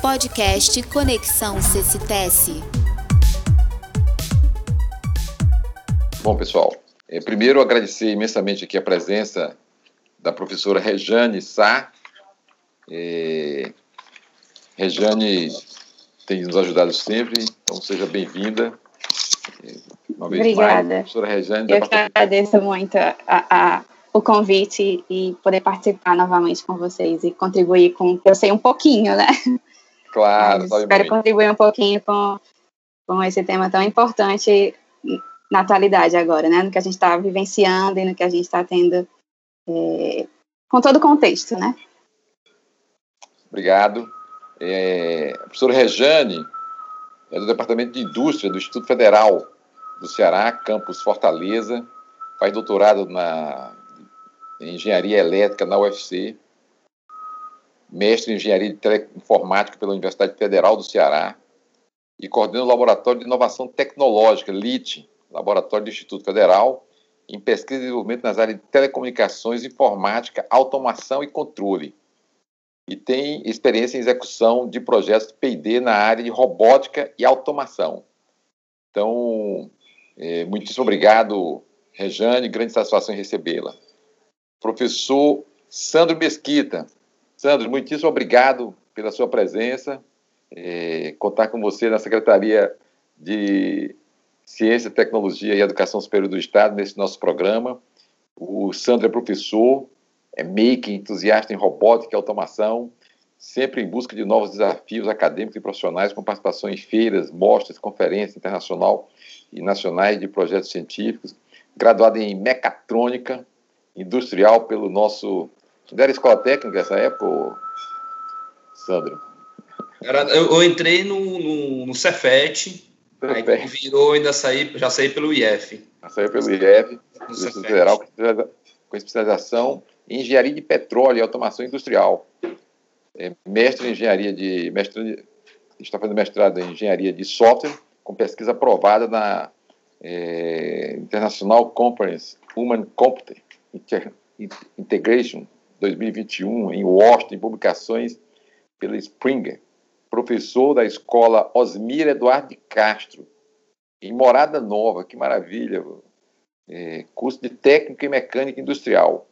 Podcast Conexão CCTS. Bom, pessoal, é, primeiro agradecer imensamente aqui a presença da professora Rejane Sá. É, Rejane tem nos ajudado sempre, então seja bem-vinda. É, uma vez Obrigada. mais, professora Rejane. Eu que agradeço muito a, a, o convite e poder participar novamente com vocês e contribuir com eu sei um pouquinho, né? Claro, espero contribuir um pouquinho com, com esse tema tão importante na atualidade agora, né? No que a gente está vivenciando e no que a gente está tendo é, com todo o contexto, né? Obrigado. É, a professora Rejane é do Departamento de Indústria do Instituto Federal do Ceará, campus Fortaleza, faz doutorado na em Engenharia Elétrica na UFC, mestre em Engenharia de pela Universidade Federal do Ceará e coordena o Laboratório de Inovação Tecnológica, LIT, Laboratório do Instituto Federal, em pesquisa e desenvolvimento nas áreas de telecomunicações, informática, automação e controle. E tem experiência em execução de projetos P&D na área de robótica e automação. Então, é, muitíssimo obrigado, Rejane, grande satisfação em recebê-la. Professor Sandro Mesquita. Sandro, muitíssimo obrigado pela sua presença. É, contar com você na Secretaria de Ciência, Tecnologia e Educação Superior do Estado nesse nosso programa. O Sandro é professor, é maker, entusiasta em robótica e automação, sempre em busca de novos desafios acadêmicos e profissionais, com participação em feiras, mostras, conferências internacional e nacionais de projetos científicos, graduado em mecatrônica industrial pelo nosso. Não era escola técnica nessa época, Sandro? Era, eu, eu, entrei no, no, no Cefet, aí virou, ainda saí, já saí pelo IF. Já saiu pelo IF, Instituto Federal, com especialização em engenharia de petróleo e automação industrial. É, mestre em engenharia de. Mestre, está fazendo mestrado em engenharia de software, com pesquisa aprovada na é, International Conference Human Computer Integration 2021 em Washington, publicações pela Springer, professor da escola Osmir Eduardo de Castro, em Morada Nova, que maravilha, é, curso de técnica e mecânica industrial.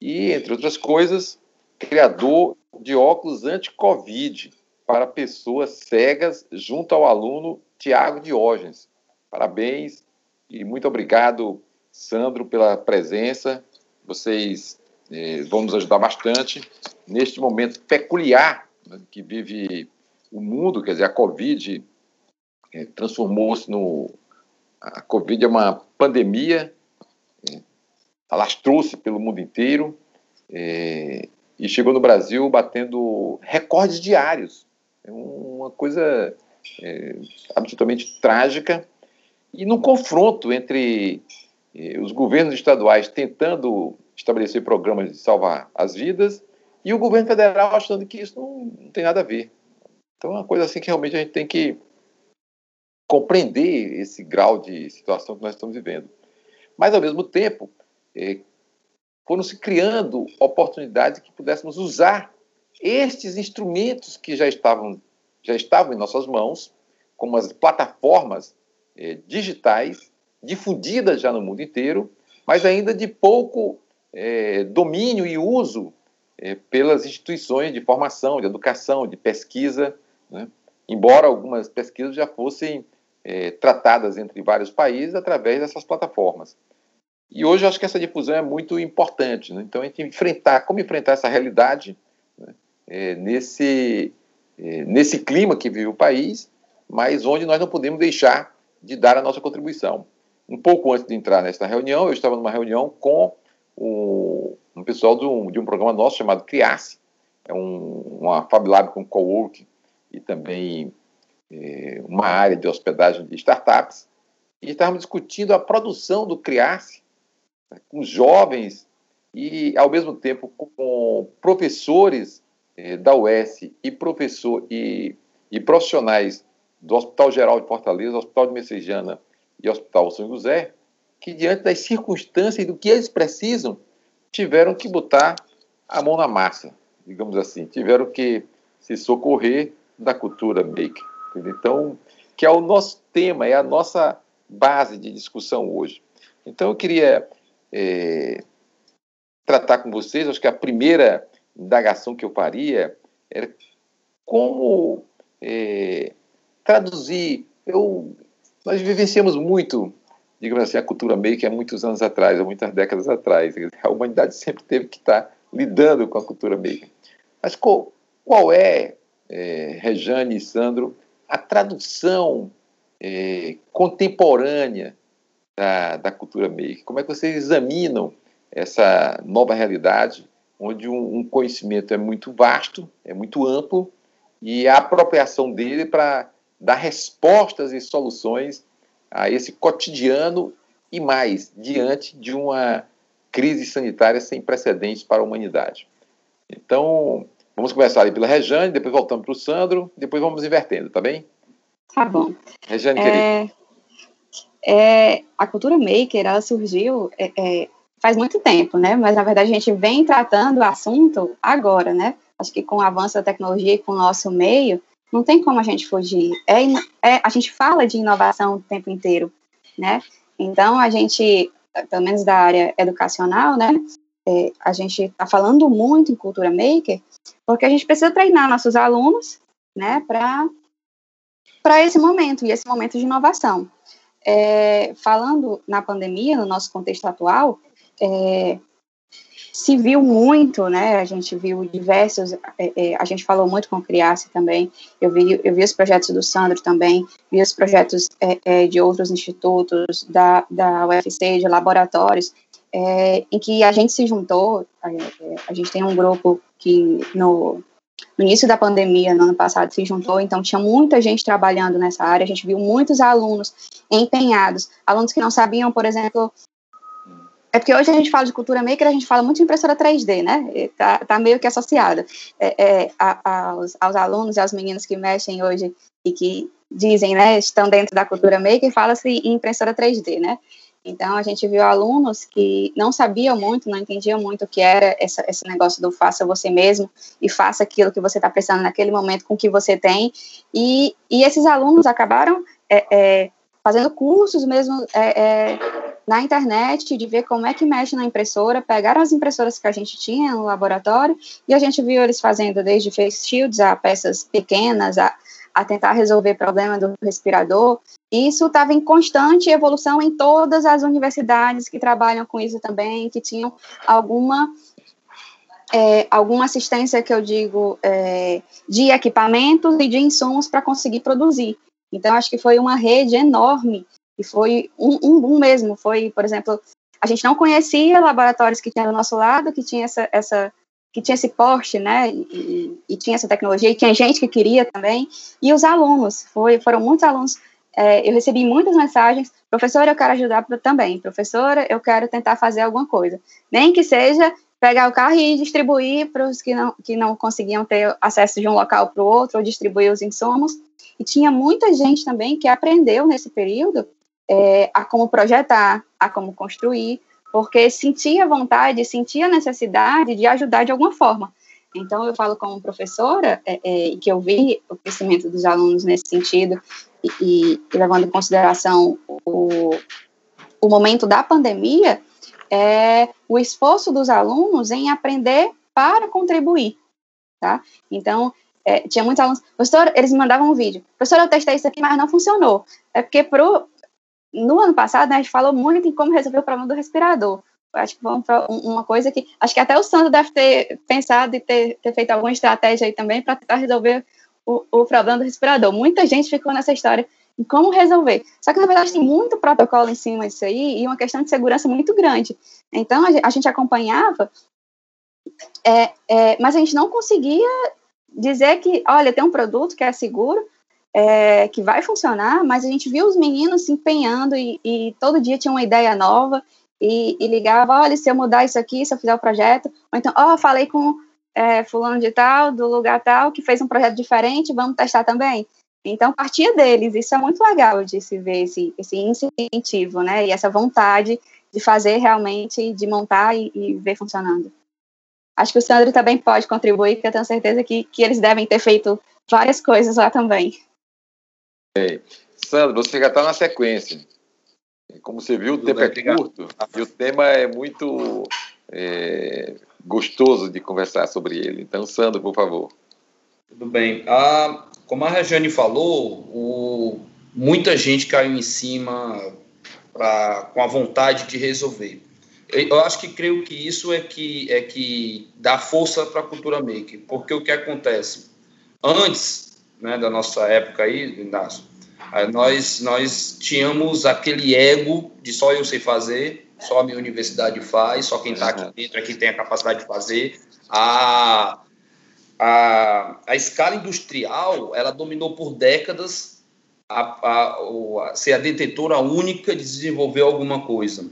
E, entre outras coisas, criador de óculos anti-Covid para pessoas cegas, junto ao aluno Tiago Diógenes. Parabéns e muito obrigado, Sandro, pela presença vocês eh, vão nos ajudar bastante neste momento peculiar né, que vive o mundo, quer dizer, a Covid eh, transformou-se no. A Covid é uma pandemia, eh, alastrou-se pelo mundo inteiro eh, e chegou no Brasil batendo recordes diários. É uma coisa absolutamente trágica. E no confronto entre os governos estaduais tentando estabelecer programas de salvar as vidas e o governo federal achando que isso não, tem nada a ver. Então é uma coisa assim que realmente a gente tem que compreender esse grau de situação que nós estamos vivendo. Mas, ao mesmo tempo, é, foram se criando oportunidades que pudéssemos usar estes instrumentos que já estavam, já estavam em nossas mãos, como as plataformas é, digitais, difundidas já no mundo inteiro, mas ainda de pouco é, domínio e uso é, pelas instituições de formação, de educação, de pesquisa, né? embora algumas pesquisas já fossem é, tratadas entre vários países através dessas plataformas. E hoje eu acho que essa difusão é muito importante. Né? Então, a gente enfrentar, como enfrentar essa realidade né? é, nesse, é, nesse clima que vive o país, mas onde nós não podemos deixar de dar a nossa contribuição. Um pouco antes de entrar nesta reunião, eu estava numa reunião com o, um pessoal de um, de um programa nosso chamado Criasse, é um, uma Fab Lab com coworking e também é, uma área de hospedagem de startups, e estávamos discutindo a produção do Criasse né, com jovens e, ao mesmo tempo, com professores é, da UES e professor e, e profissionais do Hospital Geral de Fortaleza, Hospital de Messejana e Hospital São José, que diante das circunstâncias e do que eles precisam, tiveram que botar a mão na massa, digamos assim, tiveram que se socorrer da cultura maker. Então, que é o nosso tema, é a nossa base de discussão hoje. Então, eu queria é, tratar com vocês, acho que a primeira indagação que eu faria era como é, traduzir. Eu, nós vivenciamos muito, digamos assim, a cultura maker há muitos anos atrás, há muitas décadas atrás. A humanidade sempre teve que estar lidando com a cultura maker. Mas qual, qual é, é, Rejane e Sandro, a tradução é, contemporânea da, da cultura maker? Como é que vocês examinam essa nova realidade, onde um, um conhecimento é muito vasto, é muito amplo, e a apropriação dele para dar respostas e soluções a esse cotidiano e mais, diante de uma crise sanitária sem precedentes para a humanidade. Então, vamos começar ali pela Rejane, depois voltamos para o Sandro, depois vamos invertendo, tá bem? Tá bom. Rejane, é, é, a cultura maker, ela surgiu é, é, faz muito tempo, né? Mas, na verdade, a gente vem tratando o assunto agora, né? Acho que com o avanço da tecnologia e com o nosso meio, não tem como a gente fugir. É, é, a gente fala de inovação o tempo inteiro, né? Então, a gente, pelo menos da área educacional, né? É, a gente está falando muito em cultura maker, porque a gente precisa treinar nossos alunos, né? Para para esse momento, e esse momento de inovação. É, falando na pandemia, no nosso contexto atual, é, se viu muito, né? A gente viu diversos, é, é, a gente falou muito com o Criasse também. Eu vi, eu vi os projetos do Sandro também, vi os projetos é, é de outros institutos, da, da UFC, de laboratórios, é, em que a gente se juntou. A, a gente tem um grupo que no no início da pandemia, no ano passado, se juntou, então tinha muita gente trabalhando nessa área, a gente viu muitos alunos empenhados, alunos que não sabiam, por exemplo, é porque hoje a gente fala de cultura maker, a gente fala muito de impressora 3D, né? Tá, tá meio que associada é, é, aos, aos, alunos e aos meninos que mexem hoje e que dizem, né, estão dentro da cultura maker, fala-se em impressora 3D, né? Então, a gente viu alunos que não sabiam muito, não entendiam muito o que era essa, esse negócio do faça você mesmo e faça aquilo que você está precisando naquele momento com o que você tem. E, e esses alunos acabaram é, é, fazendo cursos mesmo é, é na internet de ver como é que mexe na impressora, pegaram as impressoras que a gente tinha no laboratório e a gente viu eles fazendo desde face shields a peças pequenas, a, a tentar resolver problema do respirador. Isso estava em constante evolução em todas as universidades que trabalham com isso também, que tinham alguma é, alguma assistência que eu digo é, de equipamentos e de insumos para conseguir produzir. Então acho que foi uma rede enorme e foi um, um boom mesmo. Foi, por exemplo, a gente não conhecia laboratórios que tinham do nosso lado, que tinha essa, essa que tinha esse porte, né, e, e, tinha essa tecnologia, e tinha gente que queria também, e os alunos, foi, foram muitos alunos, é, eu recebi muitas mensagens, professora, eu quero ajudar também, professora, eu quero tentar fazer alguma coisa, nem que seja pegar o carro e distribuir para os que não, que não conseguiam ter acesso de um local para o outro, ou distribuir os insumos, e tinha muita gente também que aprendeu nesse período é, a como projetar, a como construir, porque sentia vontade, sentia necessidade de ajudar de alguma forma. Então, eu falo como professora, é, é, que eu vi o crescimento dos alunos nesse sentido, e, e levando em consideração o, o momento da pandemia, é o esforço dos alunos em aprender para contribuir, tá? Então, é, tinha muitos alunos, professor, eles me mandavam um vídeo, professor, eu testei isso aqui, mas não funcionou. É porque pro, no ano passado, né, a gente falou muito em como resolver o problema do respirador. Acho que vamos para uma coisa que. Acho que até o Sandro deve ter pensado e ter, ter feito alguma estratégia aí também para tentar resolver o, o problema do respirador. Muita gente ficou nessa história em como resolver. Só que, na verdade, tem muito protocolo em cima disso aí e uma questão de segurança muito grande. Então, a gente acompanhava, é, é, mas a gente não conseguia dizer que, olha, tem um produto que é seguro, é, que vai funcionar, mas a gente viu os meninos se empenhando e, e todo dia tinha uma ideia nova e, e, ligava, olha, se eu mudar isso aqui, se eu fizer o projeto, ou então, ó, oh, falei com é, fulano de tal, do lugar tal, que fez um projeto diferente, vamos testar também. Então, partia deles, isso é muito legal de se ver esse, esse incentivo, né, e essa vontade de fazer realmente, de montar e, e ver funcionando. acho que o Sandro também pode contribuir, porque eu tenho certeza que, que eles devem ter feito várias coisas lá também. É. Sandro, você já está na sequência. Como você viu, o tempo é curto e o tema é muito é, gostoso de conversar sobre ele. Então, Sandro, por favor. Tudo bem. Ah, como a Regiane falou, o, muita gente caiu em cima pra, com a vontade de resolver. Eu acho que creio que isso é que, é que dá força para a cultura maker, porque o que acontece? Antes né, da nossa época aí, Inácio, nós, nós tínhamos aquele ego de só eu sei fazer, só a minha universidade faz, só quem está aqui dentro é quem tem a capacidade de fazer. A, a, a escala industrial, ela dominou por décadas a, a, a, ser a detetora única de desenvolver alguma coisa.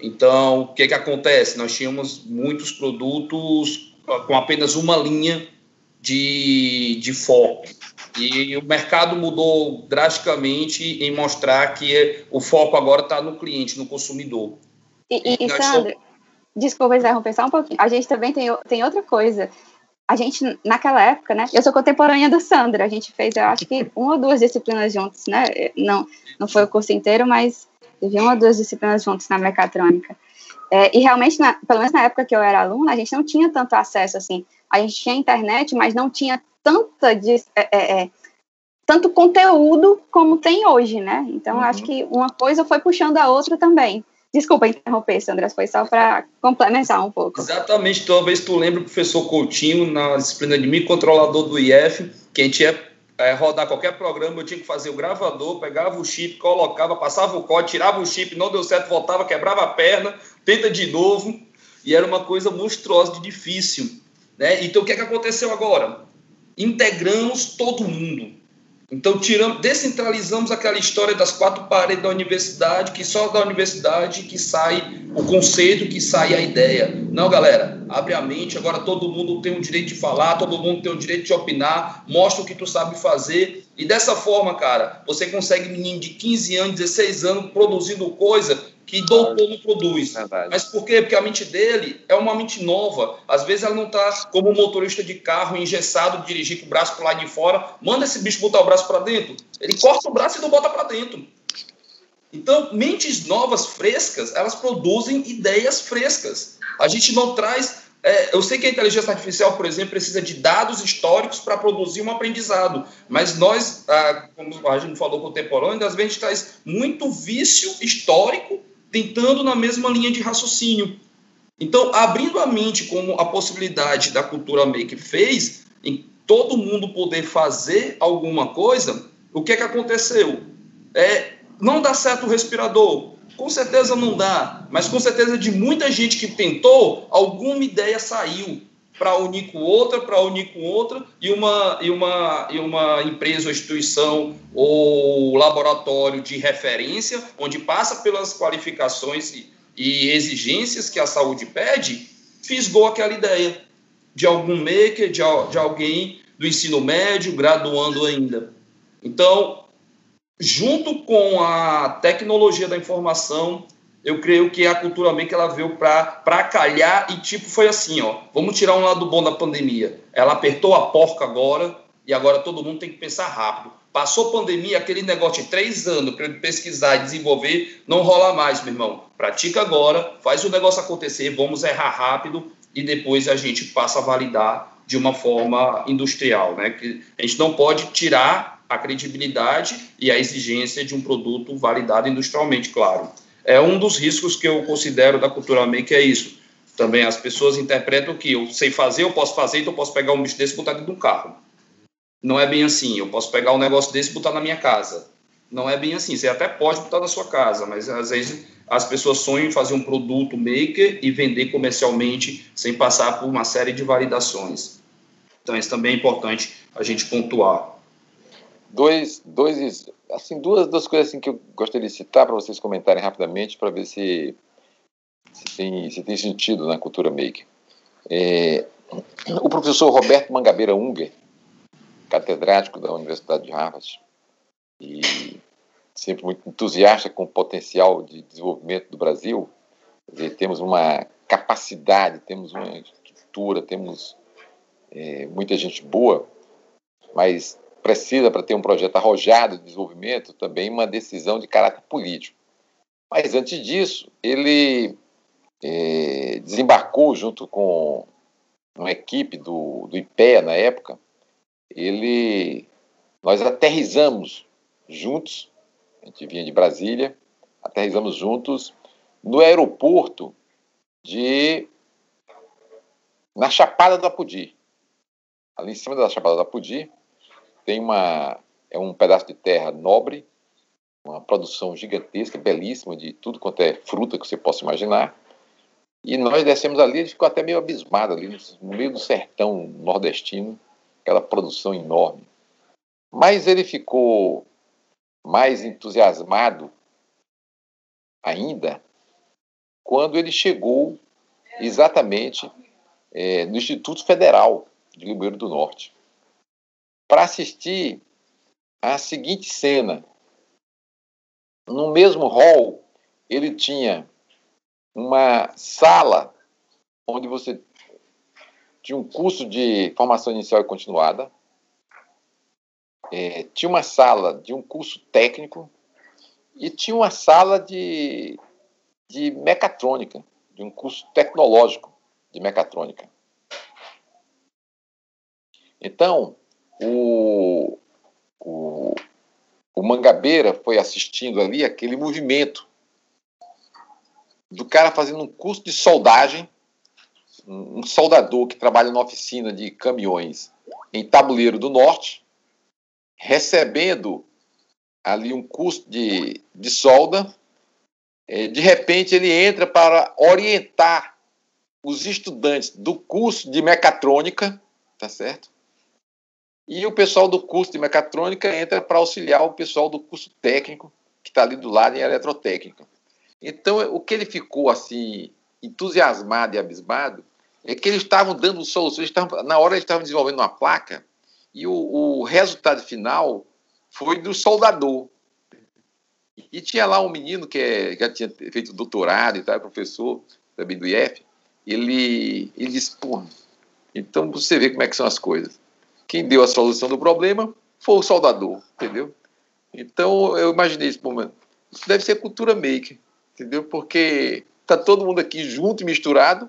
Então, o que, que acontece? Nós tínhamos muitos produtos com apenas uma linha de, de foco. E o mercado mudou drasticamente em mostrar que o foco agora está no cliente, no consumidor. E, e, e Sandra, somos... desculpa interromper só um pouquinho. A gente também tem, tem outra coisa. A gente, naquela época, né? Eu sou contemporânea da Sandra. A gente fez, eu acho que uma ou duas disciplinas juntos, né? Não, não foi o curso inteiro, mas teve uma ou duas disciplinas juntos na mecatrônica. É, e realmente, na, pelo menos na época que eu era aluna, a gente não tinha tanto acesso assim a gente tinha internet, mas não tinha tanta é, é, é, tanto conteúdo como tem hoje, né? Então, uhum. acho que uma coisa foi puxando a outra também. Desculpa interromper, Sandra, foi só para complementar um pouco. Exatamente, talvez tu lembre o professor Coutinho na disciplina de microcontrolador do IF, que a gente ia é, rodar qualquer programa, eu tinha que fazer o gravador, pegava o chip, colocava, passava o código, tirava o chip, não deu certo, voltava, quebrava a perna, tenta de novo, e era uma coisa monstruosa de difícil. Né? Então, o que, é que aconteceu agora? Integramos todo mundo. Então, tiramos, descentralizamos aquela história das quatro paredes da universidade, que só da universidade que sai o conceito, que sai a ideia. Não, galera, abre a mente, agora todo mundo tem o direito de falar, todo mundo tem o direito de opinar, mostra o que tu sabe fazer. E dessa forma, cara, você consegue menino de 15 anos, 16 anos produzindo coisa que doutor não produz. Verdade. Mas por quê? Porque a mente dele é uma mente nova. Às vezes ela não está como motorista de carro engessado, dirigir com o braço para lá de fora. Manda esse bicho botar o braço para dentro. Ele corta o braço e não bota para dentro. Então, mentes novas, frescas, elas produzem ideias frescas. A gente não traz. É, eu sei que a inteligência artificial, por exemplo, precisa de dados históricos para produzir um aprendizado, mas nós, ah, como a gente falou contemporâneo, às vezes a gente traz muito vício histórico tentando na mesma linha de raciocínio. Então, abrindo a mente como a possibilidade da cultura make fez, em todo mundo poder fazer alguma coisa, o que é que aconteceu? É, não dá certo o respirador. Com certeza não dá, mas com certeza de muita gente que tentou, alguma ideia saiu para unir com outra, para unir com outra, e uma, e, uma, e uma empresa ou instituição ou laboratório de referência, onde passa pelas qualificações e, e exigências que a saúde pede, fisgou aquela ideia de algum maker, de, de alguém do ensino médio, graduando ainda. Então, junto com a tecnologia da informação, eu creio que a cultura maker ela veio para calhar e tipo foi assim, ó, vamos tirar um lado bom da pandemia. Ela apertou a porca agora e agora todo mundo tem que pensar rápido. Passou pandemia, aquele negócio de três anos para pesquisar e desenvolver, não rola mais, meu irmão. Pratica agora, faz o negócio acontecer, vamos errar rápido e depois a gente passa a validar de uma forma industrial, né? Que a gente não pode tirar a credibilidade e a exigência de um produto validado industrialmente, claro. É um dos riscos que eu considero da cultura maker é isso. Também as pessoas interpretam que eu sei fazer, eu posso fazer, então eu posso pegar um bicho desse e botar dentro de um carro. Não é bem assim. Eu posso pegar um negócio desse e botar na minha casa. Não é bem assim. Você até pode botar na sua casa, mas às vezes as pessoas sonham em fazer um produto maker e vender comercialmente sem passar por uma série de validações. Então, isso também é importante a gente pontuar. Dois, dois assim, duas, duas coisas assim que eu gostaria de citar para vocês comentarem rapidamente para ver se, se, tem, se tem sentido na cultura maker. É, o professor Roberto Mangabeira Unger, catedrático da Universidade de Harvard, e sempre muito entusiasta com o potencial de desenvolvimento do Brasil, dizer, temos uma capacidade, temos uma cultura, temos é, muita gente boa, mas precisa, para ter um projeto arrojado de desenvolvimento, também uma decisão de caráter político. Mas antes disso, ele é, desembarcou junto com uma equipe do, do IPEA na época. Ele, nós aterrizamos juntos, a gente vinha de Brasília, aterrizamos juntos no aeroporto de na Chapada do Apudi. Ali em cima da Chapada do Apudi tem uma é um pedaço de terra nobre, uma produção gigantesca, belíssima de tudo quanto é fruta que você possa imaginar. E nós descemos ali, ele ficou até meio abismado ali no meio do sertão nordestino, aquela produção enorme. Mas ele ficou mais entusiasmado ainda quando ele chegou exatamente é, no Instituto Federal de Ribeiro do Norte para assistir a seguinte cena. No mesmo hall, ele tinha uma sala onde você tinha um curso de formação inicial e continuada, é, tinha uma sala de um curso técnico e tinha uma sala de, de mecatrônica, de um curso tecnológico de mecatrônica. Então, o, o, o Mangabeira foi assistindo ali aquele movimento do cara fazendo um curso de soldagem, um soldador que trabalha na oficina de caminhões em Tabuleiro do Norte, recebendo ali um curso de, de solda, é, de repente ele entra para orientar os estudantes do curso de mecatrônica, tá certo? E o pessoal do curso de mecatrônica entra para auxiliar o pessoal do curso técnico, que está ali do lado em eletrotécnica. Então, o que ele ficou assim, entusiasmado e abismado, é que eles estavam dando soluções, estavam, na hora eles estavam desenvolvendo uma placa, e o, o resultado final foi do soldador. E tinha lá um menino que é, já tinha feito doutorado e tal, professor também do IF, ele, ele disse, pô, então você vê como é que são as coisas. Quem deu a solução do problema foi o soldador, entendeu? Então eu imaginei esse momento. Isso deve ser cultura maker, entendeu? Porque tá todo mundo aqui junto e misturado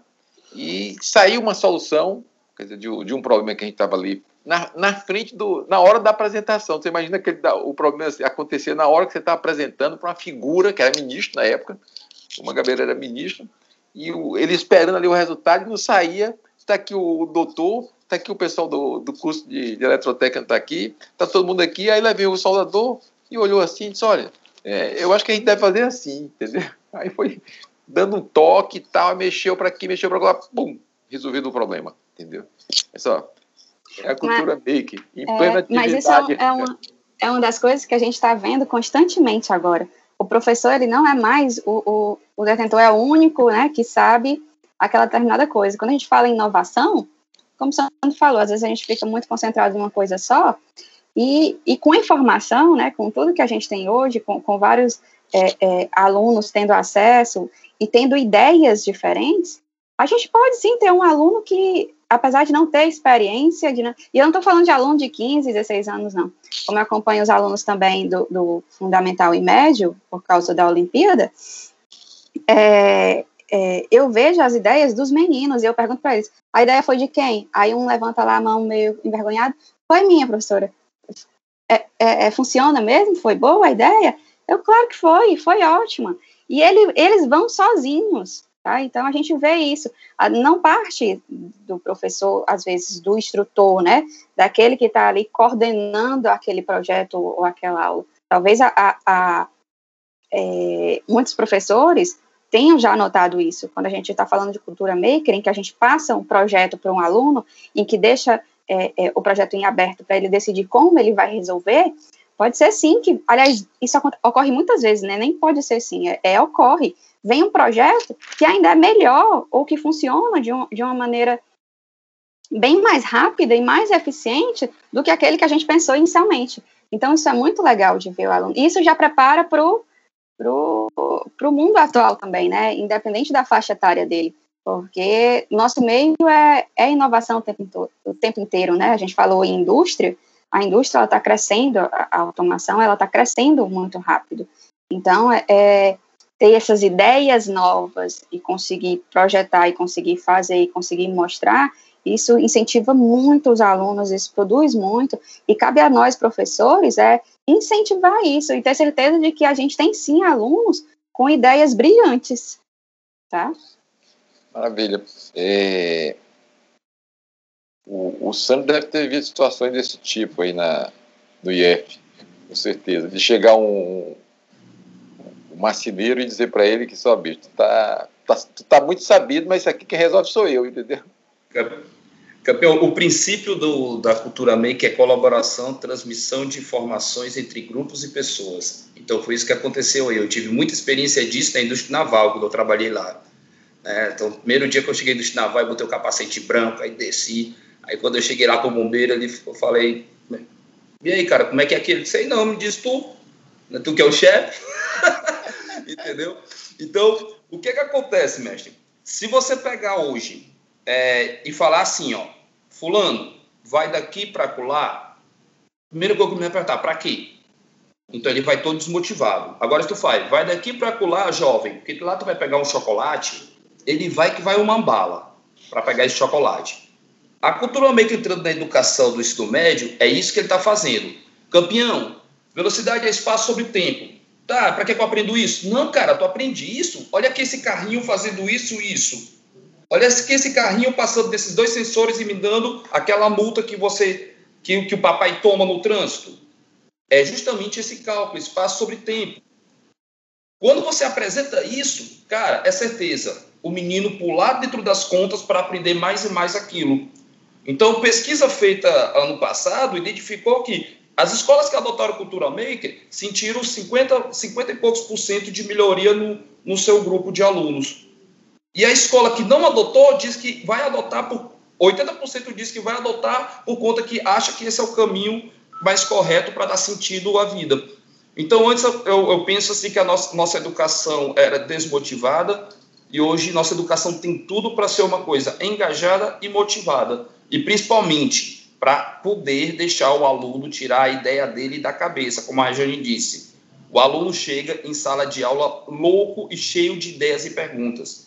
e saiu uma solução, dizer, de, de um problema que a gente estava ali na, na frente do, na hora da apresentação. Você imagina que o problema acontecer na hora que você está apresentando para uma figura que era ministro na época, o Mangabeira era ministro, e o, ele esperando ali o resultado e não saía. Está aqui o doutor, está aqui o pessoal do, do curso de, de eletrotécnica está aqui, está todo mundo aqui. Aí lá veio o soldador e olhou assim e disse: Olha, é, eu acho que a gente deve fazer assim, entendeu? Aí foi dando um toque e tal, mexeu para aqui, mexeu para lá, pum, resolvido o problema, entendeu? É só, é a cultura mas, make, em plena é, Mas isso é, é, uma, é uma das coisas que a gente está vendo constantemente agora. O professor, ele não é mais, o, o, o detentor é o único, né, que sabe aquela determinada coisa. Quando a gente fala em inovação, como o Sandro falou, às vezes a gente fica muito concentrado em uma coisa só, e, e com informação, né, com tudo que a gente tem hoje, com, com vários é, é, alunos tendo acesso e tendo ideias diferentes, a gente pode sim ter um aluno que, apesar de não ter experiência, de e eu não estou falando de aluno de 15, 16 anos, não. Como eu acompanho os alunos também do, do fundamental e médio, por causa da Olimpíada, é, é, eu vejo as ideias dos meninos e eu pergunto para eles: a ideia foi de quem? Aí um levanta lá a mão meio envergonhado: foi minha, professora. É, é, é, funciona mesmo? Foi boa a ideia? Eu, claro que foi, foi ótima. E ele, eles vão sozinhos, tá? Então a gente vê isso. Não parte do professor, às vezes, do instrutor, né? Daquele que está ali coordenando aquele projeto ou aquela aula. Talvez a, a, a é, muitos professores tenham já notado isso. Quando a gente está falando de cultura maker, em que a gente passa um projeto para um aluno, em que deixa é, é, o projeto em aberto para ele decidir como ele vai resolver, pode ser sim que, aliás, isso ocorre muitas vezes, né? Nem pode ser sim, é, é, ocorre. Vem um projeto que ainda é melhor ou que funciona de, um, de uma maneira bem mais rápida e mais eficiente do que aquele que a gente pensou inicialmente. Então, isso é muito legal de ver o aluno. Isso já prepara para o mundo atual também, né? Independente da faixa etária dele. porque nosso meio é, é inovação o tempo, o tempo inteiro, né? A gente falou em indústria, a indústria está crescendo, a, a, automação ela está crescendo muito rápido. Então, é, é, ter essas ideias novas e conseguir projetar e conseguir fazer e conseguir mostrar, isso incentiva muito os alunos, isso produz muito, e cabe a nós, professores, é incentivar isso e ter certeza de que a gente tem sim alunos com ideias brilhantes, tá? Maravilha. É... O, o Sandro deve ter visto situações desse tipo aí na, no IF, com certeza. De chegar um, um marceneiro e dizer para ele que só, bicho, tu tá, tá, tu tá muito sabido, mas isso aqui quem resolve sou eu, entendeu? Campeão, o princípio do, da cultura make é colaboração, transmissão de informações entre grupos e pessoas. Então foi isso que aconteceu aí. Eu tive muita experiência disso na indústria naval, quando eu trabalhei lá. É, então, primeiro dia que eu cheguei do naval, eu botei o capacete branco, aí desci. Aí quando eu cheguei lá com o bombeiro, ali, eu falei, e aí, cara, como é que é aquele? Sei não, me diz tu. Não é tu que é o chefe? Entendeu? Então, o que que acontece, mestre? Se você pegar hoje é, e falar assim, ó, fulano, vai daqui para lá, primeiro que eu me apertar, para quê? Então ele vai todo desmotivado. Agora se tu faz, vai daqui para lá, jovem, porque lá tu vai pegar um chocolate, ele vai que vai uma bala para pegar esse chocolate. A cultura meio que entrando na educação do ensino médio, é isso que ele está fazendo. Campeão, velocidade é espaço sobre tempo. Tá, para que eu aprendo isso? Não, cara, tu aprendi isso. Olha aqui esse carrinho fazendo isso, isso. Olha aqui esse carrinho passando desses dois sensores e me dando aquela multa que você que, que o papai toma no trânsito. É justamente esse cálculo, espaço sobre tempo. Quando você apresenta isso, cara, é certeza o menino pular dentro das contas para aprender mais e mais aquilo. Então, pesquisa feita ano passado identificou que as escolas que adotaram cultura maker sentiram 50, 50 e poucos por cento de melhoria no, no seu grupo de alunos. E a escola que não adotou diz que vai adotar por 80% diz que vai adotar por conta que acha que esse é o caminho mais correto para dar sentido à vida. Então, antes eu, eu penso assim que a nossa, nossa educação era desmotivada, e hoje nossa educação tem tudo para ser uma coisa engajada e motivada. E principalmente para poder deixar o aluno tirar a ideia dele da cabeça, como a Jane disse. O aluno chega em sala de aula louco e cheio de ideias e perguntas.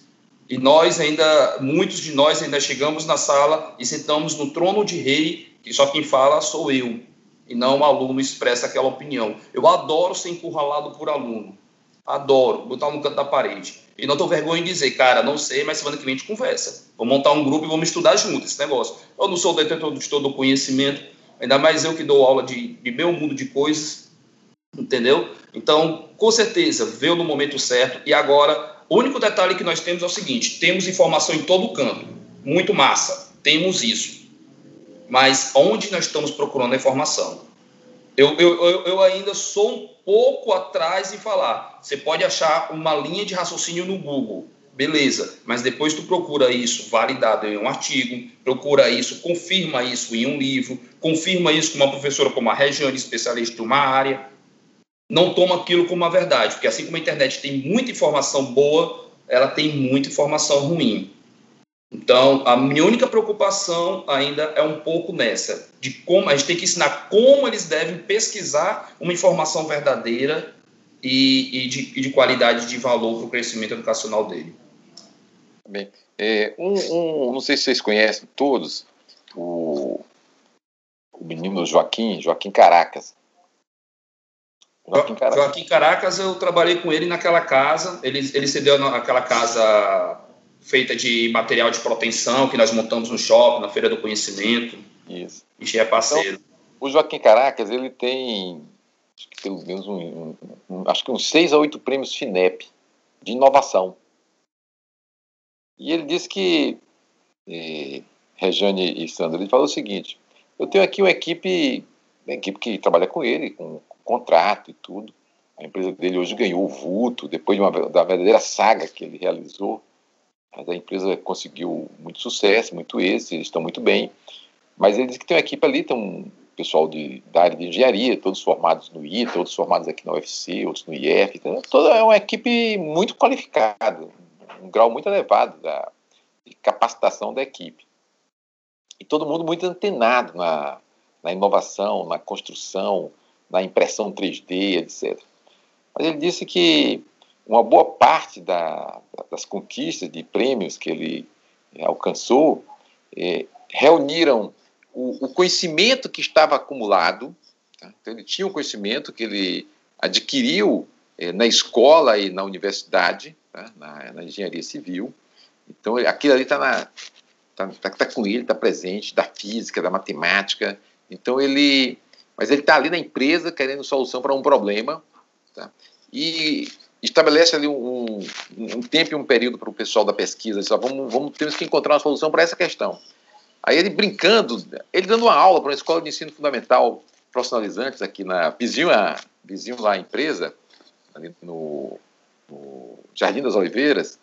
E nós ainda, muitos de nós ainda chegamos na sala e sentamos no trono de rei, que só quem fala sou eu, e não o aluno expressa aquela opinião. Eu adoro ser encurralado por aluno. Adoro, botar no canto da parede. E não tô vergonha em dizer, cara, não sei, mas semana que vem a gente conversa. Vamos montar um grupo e vamos estudar junto esse negócio. Eu não sou detentor de todo o conhecimento, ainda mais eu que dou aula de, de meu mundo de coisas, entendeu? Então, com certeza, veio no momento certo. E agora, o único detalhe que nós temos é o seguinte: temos informação em todo canto. Muito massa, temos isso. Mas onde nós estamos procurando a informação? Eu, eu, eu, ainda sou um pouco atrás em falar. Você pode achar uma linha de raciocínio no Google, beleza, mas depois tu procura isso validado em um artigo, procura isso, confirma isso em um livro, confirma isso com uma professora como a Regiane, especialista de uma área. Não toma aquilo como uma verdade, porque assim como a internet tem muita informação boa, ela tem muita informação ruim. Então, a minha única preocupação ainda é um pouco nessa, de como a gente tem que ensinar como eles devem pesquisar uma informação verdadeira e, e, de, e de, qualidade de valor para o crescimento educacional dele. Bem, é, um, um, não sei se vocês conhecem todos o, o menino Joaquim, Joaquim Caracas. Joaquim Caracas. Joaquim Caracas, eu trabalhei com ele naquela casa, ele, ele cedeu naquela casa feita de material de proteção que nós montamos no shopping, na Feira do Conhecimento. Isso. E já é parceiro. Então, o Joaquim Caracas, ele tem acho que pelo menos um, um, acho que uns seis a oito prêmios FINEP de inovação. E ele disse que, eh, Rejane e Sandra, ele falou o seguinte, eu tenho aqui uma equipe, uma equipe que trabalha com ele, com contrato e tudo. A empresa dele hoje ganhou o vulto, depois de uma da verdadeira saga que ele realizou. Mas a empresa conseguiu muito sucesso, muito êxito, eles estão muito bem. Mas ele diz que tem uma equipe ali, tem um pessoal de, da área de engenharia, todos formados no ITA, todos formados aqui na UFC, outros no IF. Então, toda é uma equipe muito qualificada, um grau muito elevado da, capacitação da equipe. E todo mundo muito antenado na, na inovação, na construção, na impressão 3D, etc. Mas ele disse que uma boa parte da, das conquistas de prêmios que ele alcançou é, reuniram o, o, conhecimento que estava acumulado. Tá? Então, ele tinha um conhecimento que ele adquiriu é, na escola e na universidade, tá? na, na, engenharia civil. Então, aquilo ali está tá, tá, tá com ele, está presente, da física, da matemática. Então, ele. Mas ele está ali na empresa querendo solução para um problema. Tá? E estabelece ali um, um, tempo e um período para o pessoal da pesquisa, diz, ah, vamos, vamos, temos que encontrar uma solução para essa questão. Aí ele brincando, ele dando uma aula para uma escola de ensino fundamental profissionalizantes aqui na vizinho, vizinho lá a empresa, ali no, no, Jardim das Oliveiras.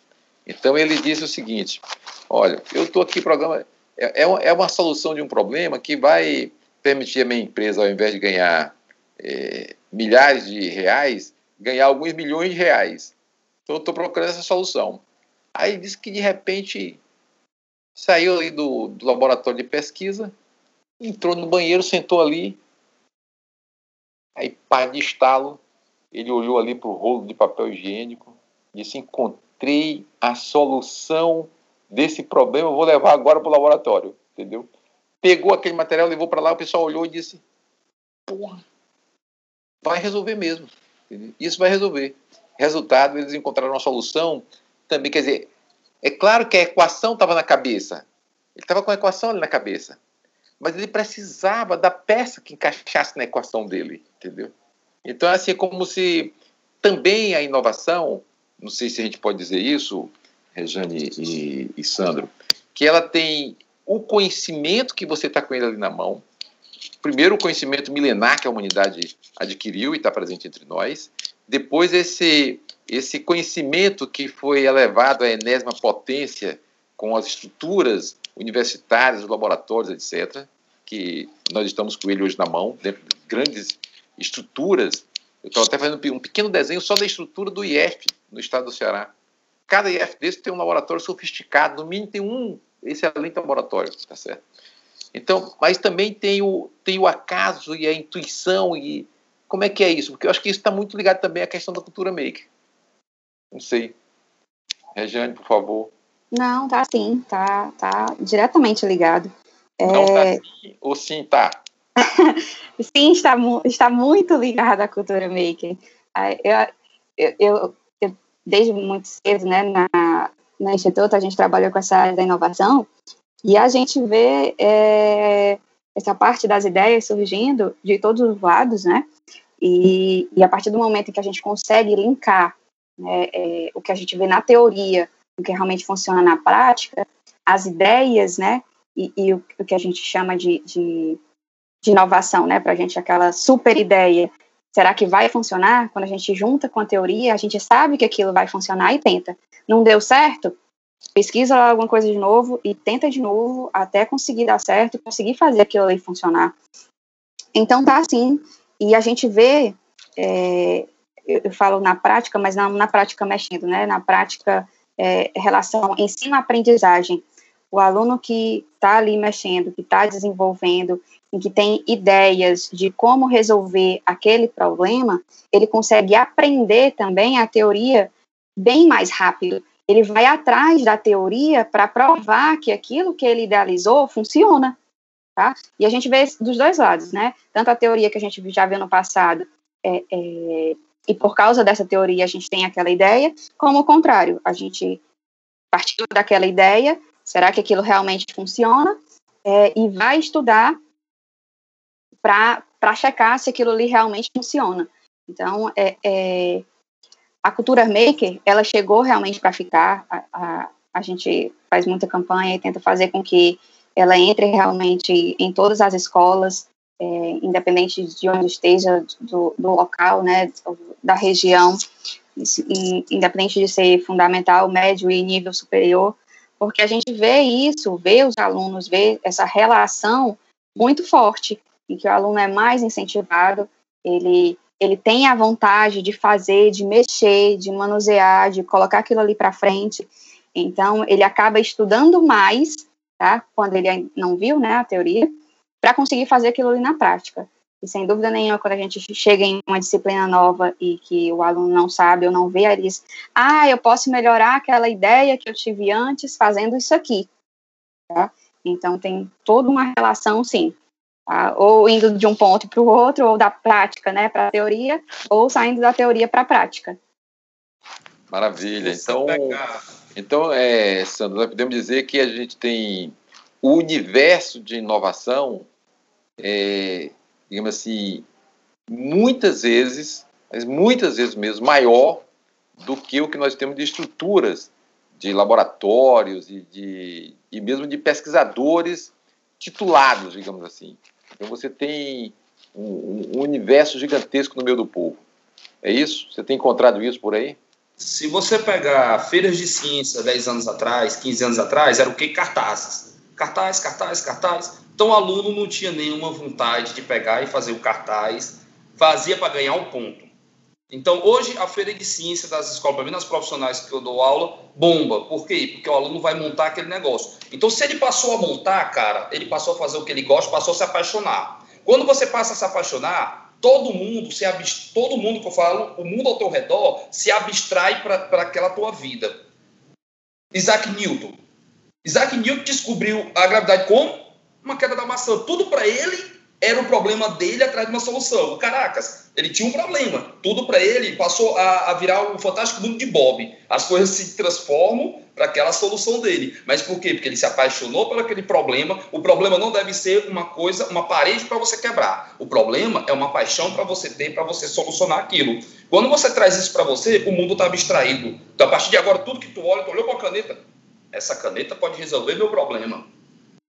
Então ele disse o seguinte: olha, eu estou aqui programa é, é, é uma solução de um problema que vai permitir a minha empresa, ao invés de ganhar é, milhares de reais, ganhar alguns milhões de reais. Então estou procurando essa solução. Aí disse que de repente saiu ali do, do laboratório de pesquisa, entrou no banheiro, sentou ali. Aí, pá de estalo, ele olhou ali para o rolo de papel higiênico, disse: Encontrei a solução desse problema, vou levar agora para o laboratório. Entendeu? Pegou aquele material, levou para lá, o pessoal olhou e disse: Porra, vai resolver mesmo. Isso vai resolver. Resultado, eles encontraram uma solução também. Quer dizer, é claro que a equação estava na cabeça. Ele estava com a equação ali na cabeça. Mas ele precisava da peça que encaixasse na equação dele, entendeu? Então, assim, é como se também a inovação, não sei se a gente pode dizer isso, Rejane e, e Sandro, que ela tem o conhecimento que você está com ele ali na mão, primeiro o conhecimento milenar que a humanidade adquiriu e está presente entre nós, depois esse esse conhecimento que foi elevado à enésima potência com as estruturas universitárias, os laboratórios, etc., que nós estamos com ele hoje na mão, dentro de grandes estruturas. Eu estava até fazendo um pequeno desenho só da estrutura do IF no estado do Ceará. Cada IF desse tem um laboratório sofisticado, no mínimo tem um excelente laboratório, tá certo? Então, mas também tem o, tem o acaso e a intuição e como é que é isso? Porque eu acho que isso está muito ligado também à questão da cultura maker. Não sei. Regiane, por favor. Não, tá sim, tá, tá diretamente ligado. Não tá é... tá sim, ou sim tá? sim, está, está muito ligado à cultura maker. Eu, eu, eu, eu desde muito cedo, né, na, na Instituto, a gente trabalhou com essa área da inovação, e a gente vê é, essa parte das ideias surgindo de todos os lados, né? E, e a partir do momento em que a gente consegue linkar né, é, o que a gente vê na teoria, o que realmente funciona na prática, as ideias, né? E, e o, o, que a gente chama de, de, de inovação, né? Para a gente aquela super ideia, será que vai funcionar? Quando a gente junta com a teoria, a gente sabe que aquilo vai funcionar e tenta. Não deu certo? pesquisa alguma coisa de novo e tenta de novo até conseguir dar certo, conseguir fazer aquilo ali funcionar. Então tá assim, e a gente vê, é, eu, falo na prática, mas não na prática mexendo, né? Na prática, é, relação ensino-aprendizagem. O aluno que está ali mexendo, que está desenvolvendo, em que tem ideias de como resolver aquele problema, ele consegue aprender também a teoria bem mais rápido ele vai atrás da teoria para provar que aquilo que ele idealizou funciona, tá? E a gente vê dos dois lados, né? Tanto a teoria que a gente já viu no passado, é, é, e por causa dessa teoria a gente tem aquela ideia, como o contrário, a gente partiu daquela ideia, será que aquilo realmente funciona? É, e vai estudar para checar se aquilo ali realmente funciona. Então, é, é a cultura maker, ela chegou realmente para ficar. A, a, a, gente faz muita campanha e tenta fazer com que ela entre realmente em todas as escolas, é, independente de onde esteja, do, do local, né, da região, independente de ser fundamental, médio e nível superior, porque a gente vê isso, vê os alunos, vê essa relação muito forte, em que o aluno é mais incentivado, ele ele tem a vontade de fazer, de mexer, de manusear, de colocar aquilo ali para frente. Então, ele acaba estudando mais, tá? Quando ele não viu, né, a teoria, para conseguir fazer aquilo ali na prática. E sem dúvida nenhuma, quando a gente chega em uma disciplina nova e que o aluno não sabe ou não vê, ele diz: Ah, eu posso melhorar aquela ideia que eu tive antes fazendo isso aqui. Tá? Então, tem toda uma relação, sim. Tá? Ou indo de um ponto para o outro, ou da prática né, para a teoria, ou saindo da teoria para a prática. Maravilha. Então, então é, Sandra, nós podemos dizer que a gente tem o universo de inovação é, digamos assim, muitas vezes, mas muitas vezes mesmo, maior do que o que nós temos de estruturas de laboratórios e, de, e mesmo de pesquisadores titulados, digamos assim. Então você tem um, um, universo gigantesco no meio do povo. É isso? Você tem encontrado isso por aí? Se você pegar feiras de ciência 10 anos atrás, 15 anos atrás, era o que? Cartazes. Cartaz, cartaz, cartaz. Então o aluno não tinha nenhuma vontade de pegar e fazer o cartaz, fazia para ganhar um ponto. Então hoje a feira de ciência das escolas, para mim nas profissionais que eu dou aula, bomba. Por quê? Porque o aluno vai montar aquele negócio. Então se ele passou a montar, cara, ele passou a fazer o que ele gosta, passou a se apaixonar. Quando você passa a se apaixonar, todo mundo se todo mundo que eu falo, o mundo ao teu redor se abstrai para aquela tua vida. Isaac Newton. Isaac Newton descobriu a gravidade como? Uma queda da maçã. Tudo para ele era o problema dele atrás de uma solução. Caracas, ele tinha um problema. Tudo para ele passou a, a, virar o fantástico mundo de Bob. As coisas se transformam para aquela solução dele. Mas por quê? Porque ele se apaixonou por aquele problema. O problema não deve ser uma coisa, uma parede para você quebrar. O problema é uma paixão para você ter, para você solucionar aquilo. Quando você traz isso para você, o mundo está abstraído. Então, a partir de agora, tudo que tu olha, tu olhou para a caneta. Essa caneta pode resolver meu problema.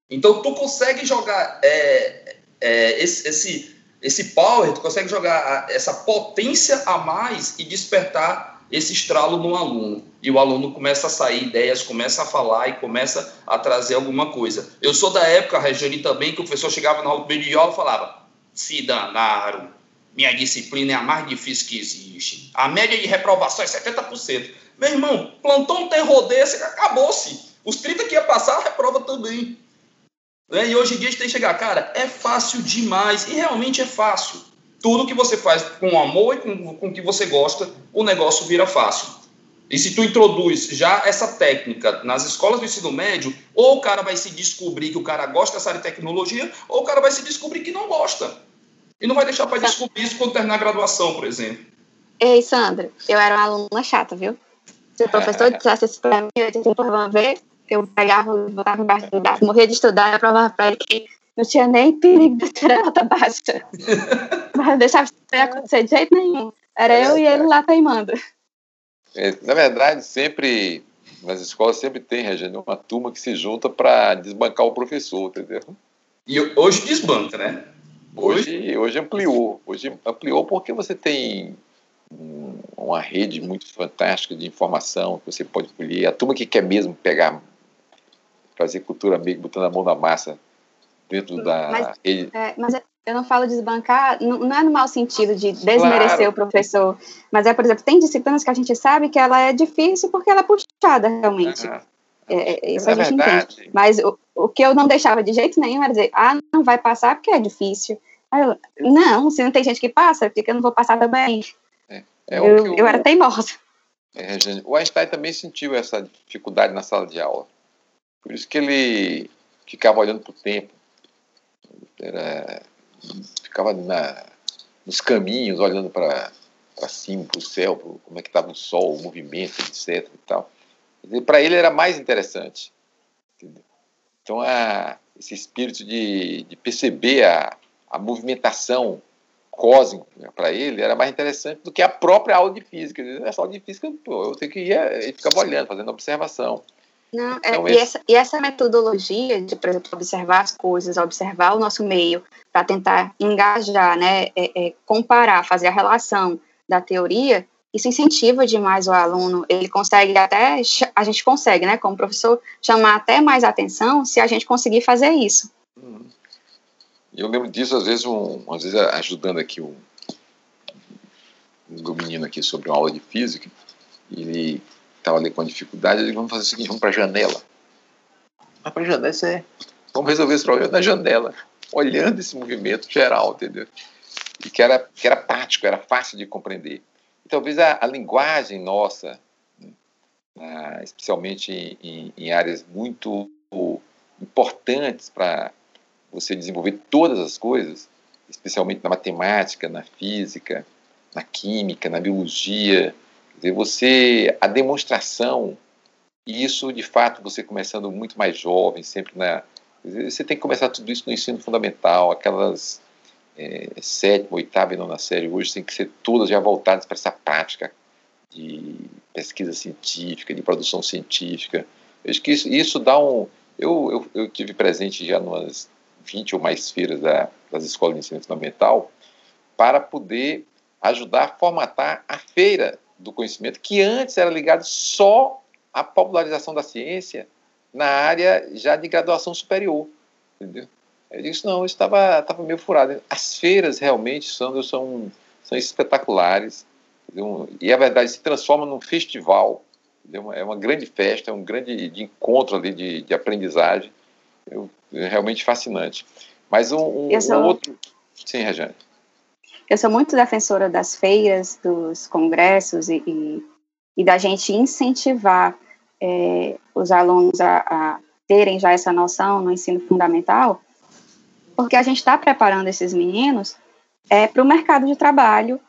Então, tu consegue jogar é, é, esse, esse, esse power, tu consegue jogar essa potência a mais e despertar esse estralo no aluno. E o aluno começa a sair ideias, começa a falar e começa a trazer alguma coisa. Eu sou da época, Regiane, também, que o professor chegava na aula de aula e falava: se danaram, minha disciplina é a mais difícil que existe. A média de reprovação é 70%. Meu irmão, plantou um terror desse, acabou-se. Os 30 que ia passar, reprova também. Né? E hoje em dia a gente tem que chegar, cara, é fácil demais, e realmente é fácil. Tudo que você faz com amor e com, com o que você gosta, o negócio vira fácil. E se tu introduz já essa técnica nas escolas do ensino médio, ou o cara vai se descobrir que o cara gosta dessa área de tecnologia, ou o cara vai se descobrir que não gosta. E não vai deixar para descobrir isso quando terminar a graduação, por exemplo. Ei, Sandra, eu era uma aluna chata, viu? Se o professor dissesse isso para mim, eu disse, vamos ver, eu pegava, botava embaixo do braço, morria de estudar, eu provava para ele que não tinha nem perigo de ter nota baixa. Mas não deixava isso acontecer de jeito nenhum. Era eu e ele lá teimando. É, na verdade, sempre, nas escolas sempre tem, Regina, uma turma que se junta para desbancar o professor, entendeu? E hoje desbanca, né? Hoje, hoje ampliou. Hoje ampliou porque você tem uma rede muito fantástica de informação que você pode colher. A turma que quer mesmo pegar fazer cultura meio botando a mão na massa dentro da mas, É, mas eu não falo desbancar, não, não é no mau sentido de desmerecer claro. o professor, mas é, por exemplo, tem disciplinas que a gente sabe que ela é difícil porque ela é puxada realmente. Uhum. É, isso é a gente verdade. entende. Mas o, o que eu não deixava de jeito nenhum era dizer, ah, não vai passar porque é difícil. Eu, não, se não tem gente que passa, por que eu não vou passar também? É, é eu, eu, eu, era teimosa. É, o Einstein também sentiu essa dificuldade na sala de aula. Por isso que ele ficava olhando para o tempo. Era, ficava na, nos caminhos, olhando para cima, para o céu, pro, como é que estava o sol, o movimento, etc. E tal. Para ele era mais interessante. Entendeu? Então, a, esse espírito de, de perceber a, a movimentação cósmica para ele era mais interessante do que a própria aula de física. Essa aula de física, pô, eu tenho que ir, ele ficava olhando, fazendo observação. Não, é, então, e, essa, e essa metodologia de, por exemplo, observar as coisas, observar o nosso meio, para tentar engajar, né, é, é, comparar, fazer a relação da teoria, isso incentiva demais o aluno. Ele consegue até, a gente consegue, né, como professor, chamar até mais atenção se a gente conseguir fazer isso. Uhum. Eu lembro disso, às vezes, um, às vezes ajudando aqui o um, um menino aqui sobre uma aula de física, ele estava ali com dificuldade, eu digo, vamos fazer o seguinte, vamos para a janela. Mas para a janela, isso é, vamos resolver esse problema na janela, olhando esse movimento geral, entendeu? E que era, que era prático, era fácil de compreender. E talvez a, a linguagem nossa, né, especialmente em, em áreas muito importantes para você desenvolver todas as coisas, especialmente na matemática, na física, na química, na biologia, dizer, você a demonstração e isso de fato você começando muito mais jovem, sempre na você tem que começar tudo isso no ensino fundamental, aquelas é, sétima, oitava e nona série hoje tem que ser todas já voltadas para essa prática de pesquisa científica, de produção científica. Eu acho que isso, isso dá um. Eu, eu, eu tive presente já umas 20 ou mais feiras da, das escolas de ensino fundamental para poder ajudar a formatar a feira do conhecimento, que antes era ligado só à popularização da ciência na área já de graduação superior, entendeu? Eu disse, não, eu estava, meio furado. As feiras realmente, Sandro, são, são espetaculares, entendeu? e a verdade se transforma num festival, entendeu? é uma grande festa, é um grande de encontro ali de, de aprendizagem, eu, é realmente fascinante. Mas um, um, um outro... Sim, Regiane. Eu sou muito defensora das feiras, dos congressos e, e, e da gente incentivar é, os alunos a, a, terem já essa noção no ensino fundamental, porque a gente está preparando esses meninos é, para o mercado de trabalho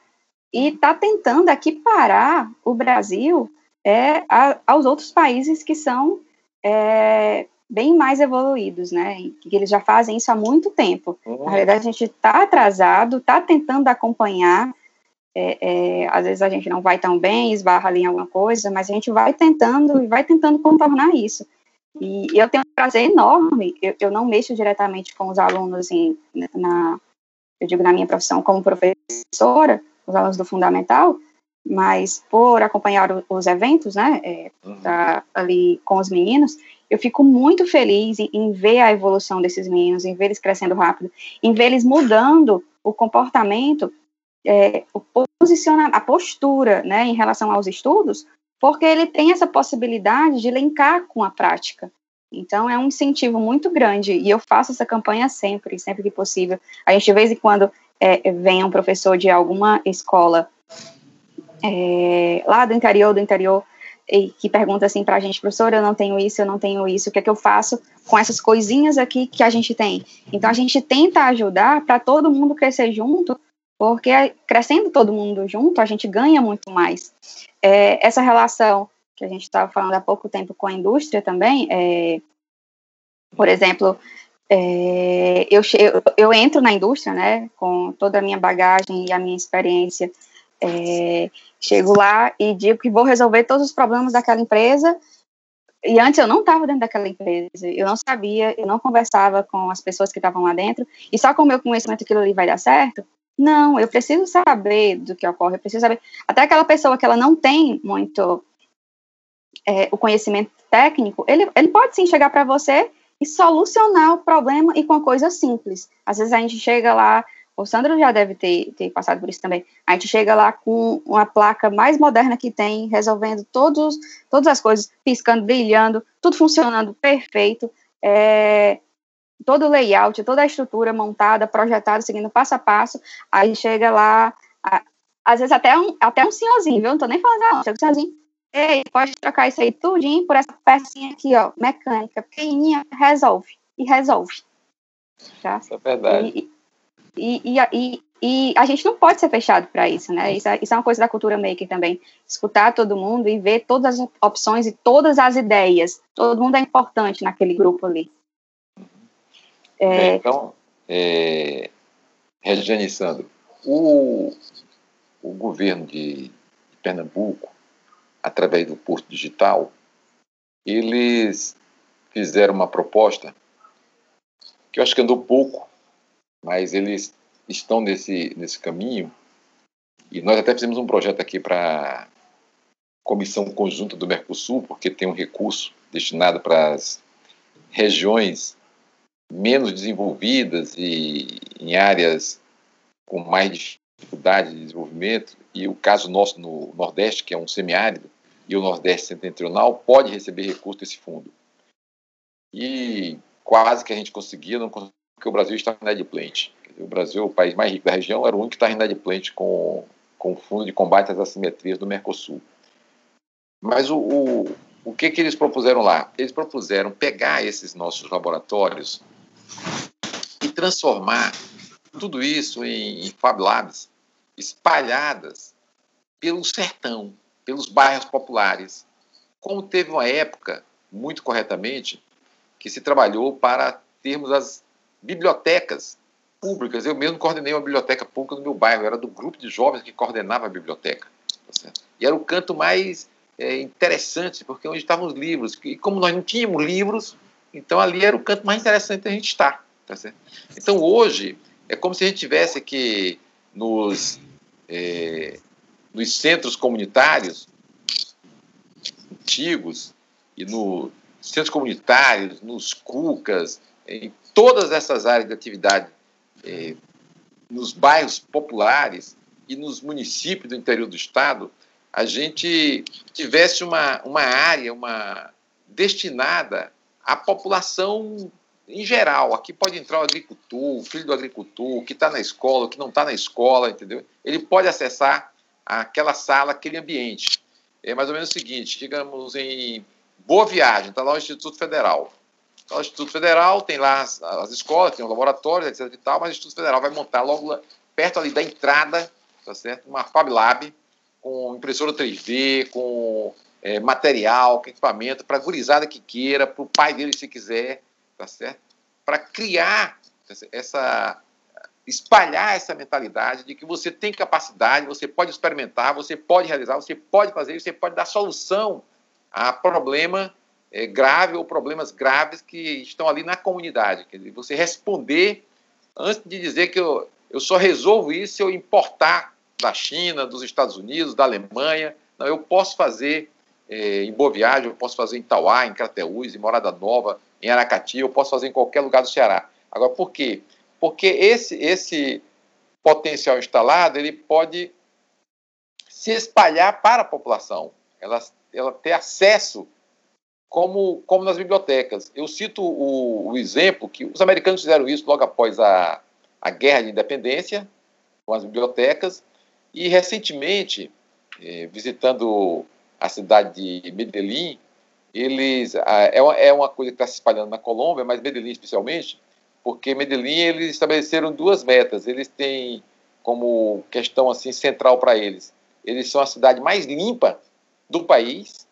e está tentando equiparar o Brasil é, a, aos outros países que são é, bem mais evoluídos, né? Que eles já fazem isso há muito tempo. Uhum. Na verdade, a gente está atrasado, está tentando acompanhar. É, é, às vezes a gente não vai tão bem, esbarra ali em alguma coisa, mas a gente vai tentando e vai tentando contornar isso. E, e eu tenho um prazer enorme. Eu, eu, não mexo diretamente com os alunos em, na, eu digo na minha profissão como professora, os alunos do fundamental, mas por acompanhar os eventos, né, é, uhum. tá ali com os meninos, eu fico muito feliz em, em, ver a evolução desses meninos, em ver eles crescendo rápido, em ver eles mudando o comportamento, é, o posicionamento, a postura, né, em relação aos estudos, porque ele tem essa possibilidade de linkar com a prática. Então, é um incentivo muito grande, e eu faço essa campanha sempre, sempre que possível. A gente, de vez em quando, é, vem um professor de alguma escola é, lá do interior, do interior, e que pergunta assim para a gente, professor, eu não tenho isso, eu não tenho isso, o que é que eu faço com essas coisinhas aqui que a gente tem? Então a gente tenta ajudar para todo mundo crescer junto, porque crescendo todo mundo junto, a gente ganha muito mais. É, essa relação que a gente estava falando há pouco tempo com a indústria também, é, por exemplo, é, eu, eu entro na indústria, né, com toda a minha bagagem e a minha experiência é, chego lá e digo que vou resolver todos os problemas daquela empresa. E antes eu não estava dentro daquela empresa, eu não sabia, eu não conversava com as pessoas que estavam lá dentro, e só com o meu conhecimento aquilo ali vai dar certo? Não, eu preciso saber do que ocorre, eu preciso saber. Até aquela pessoa que ela não tem muito é, o conhecimento técnico, ele, ele pode sim chegar para você e solucionar o problema e com coisa simples. Às vezes a gente chega lá o Sandro já deve ter, ter passado por isso também. A gente chega lá com uma placa mais moderna que tem, resolvendo todos, todas as coisas, piscando, brilhando, tudo funcionando perfeito. É, todo o layout, toda a estrutura montada, projetada, seguindo passo a passo. Aí chega lá, a, às vezes até um, até um senhorzinho, viu? Não tô nem falando, não, chega um senhorzinho. Ei, pode trocar isso aí tudinho por essa pecinha aqui, ó, mecânica, pequenininha, resolve. E resolve. Tá? Isso é verdade. E, e, e, e, e a gente não pode ser fechado para isso, né? Isso é, isso é uma coisa da cultura maker também. Escutar todo mundo e ver todas as opções e todas as ideias. Todo mundo é importante naquele grupo ali. É, então, é, Regiane Sandro, o, o governo de Pernambuco, através do Porto Digital, eles fizeram uma proposta que eu acho que andou pouco mas eles estão nesse, nesse caminho. E nós até fizemos um projeto aqui para Comissão Conjunta do Mercosul, porque tem um recurso destinado para as regiões menos desenvolvidas e em áreas com mais dificuldade de desenvolvimento, e o caso nosso no Nordeste, que é um semiárido, e o Nordeste Setentrional pode receber recurso desse fundo. E quase que a gente conseguia, não porque o Brasil está inadimplente. O Brasil, o país mais rico da região, era o único que está inadimplente com, com o Fundo de Combate às Assimetrias do Mercosul. Mas o, o, o que, que eles propuseram lá? Eles propuseram pegar esses nossos laboratórios e transformar tudo isso em, em Fab Labs espalhadas pelo sertão, pelos bairros populares. Como teve uma época, muito corretamente, que se trabalhou para termos as bibliotecas públicas. Eu mesmo coordenei uma biblioteca pública no meu bairro, era do grupo de jovens que coordenava a biblioteca. Tá e era o canto mais é, interessante, porque onde estavam os livros. E como nós não tínhamos livros, então ali era o canto mais interessante da gente estar. Tá então hoje, é como se a gente tivesse que nos, é, nos centros comunitários antigos e nos centros comunitários, nos CUCAS, em todas essas áreas de atividade, é, nos bairros populares e nos municípios do interior do estado, a gente tivesse uma, uma área uma destinada à população em geral. Aqui pode entrar o agricultor, o filho do agricultor, que está na escola, o que não está na escola, entendeu? Ele pode acessar aquela sala, aquele ambiente. É mais ou menos o seguinte: digamos em Boa Viagem, está lá o Instituto Federal. Então, o Instituto Federal tem lá as, as, escolas, tem os laboratórios, etc. E tal, mas o Instituto Federal vai montar logo perto ali da entrada, tá certo? Uma Fab Lab com impressora 3D, com é, material, com equipamento, para a gurizada que queira, para o pai dele se quiser, tá certo? Para criar essa espalhar essa mentalidade de que você tem capacidade, você pode experimentar, você pode realizar, você pode fazer, você pode dar solução a problema é, grave ou problemas graves que estão ali na comunidade. Quer dizer, você responder antes de dizer que eu, eu só resolvo isso se eu importar da China, dos Estados Unidos, da Alemanha. Não, eu posso fazer é, em Boa Viagem, eu posso fazer em Tauá, em Crateús, em Morada Nova, em Aracati, eu posso fazer em qualquer lugar do Ceará. Agora, por quê? Porque esse, esse potencial instalado ele pode se espalhar para a população, ela, ela ter acesso como, como nas bibliotecas. Eu cito o, o exemplo que os americanos fizeram isso logo após a, a Guerra de Independência, com as bibliotecas, e recentemente, eh, visitando a cidade de Medellín, eles é, uma, é uma coisa que está se espalhando na Colômbia, mas Medellín especialmente, porque Medellín eles estabeleceram duas metas. Eles têm como questão assim central para eles. Eles são a cidade mais limpa do país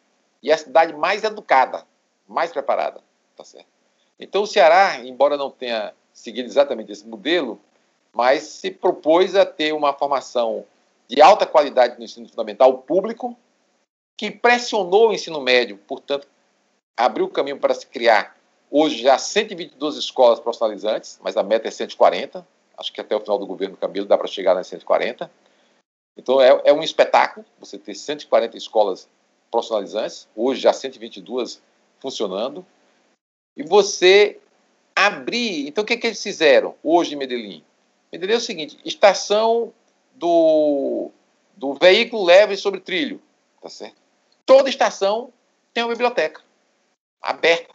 e a cidade mais educada, mais preparada, tá certo? Então o Ceará, embora não tenha seguido exatamente esse modelo, mas se propôs a ter uma formação de alta qualidade no ensino fundamental público, que pressionou o ensino médio, portanto, abriu o caminho para se criar hoje já 122 escolas profissionalizantes, mas a meta é 140. Acho que até o final do governo Camilo dá para chegar nas 140. Então é, é um espetáculo você ter 140 escolas profissionalizantes, hoje já 122 funcionando, e você abrir. Então o que, é que eles fizeram hoje em Medellín? Medellín é o seguinte: estação do, do veículo leve sobre trilho, tá certo? Toda estação tem uma biblioteca aberta,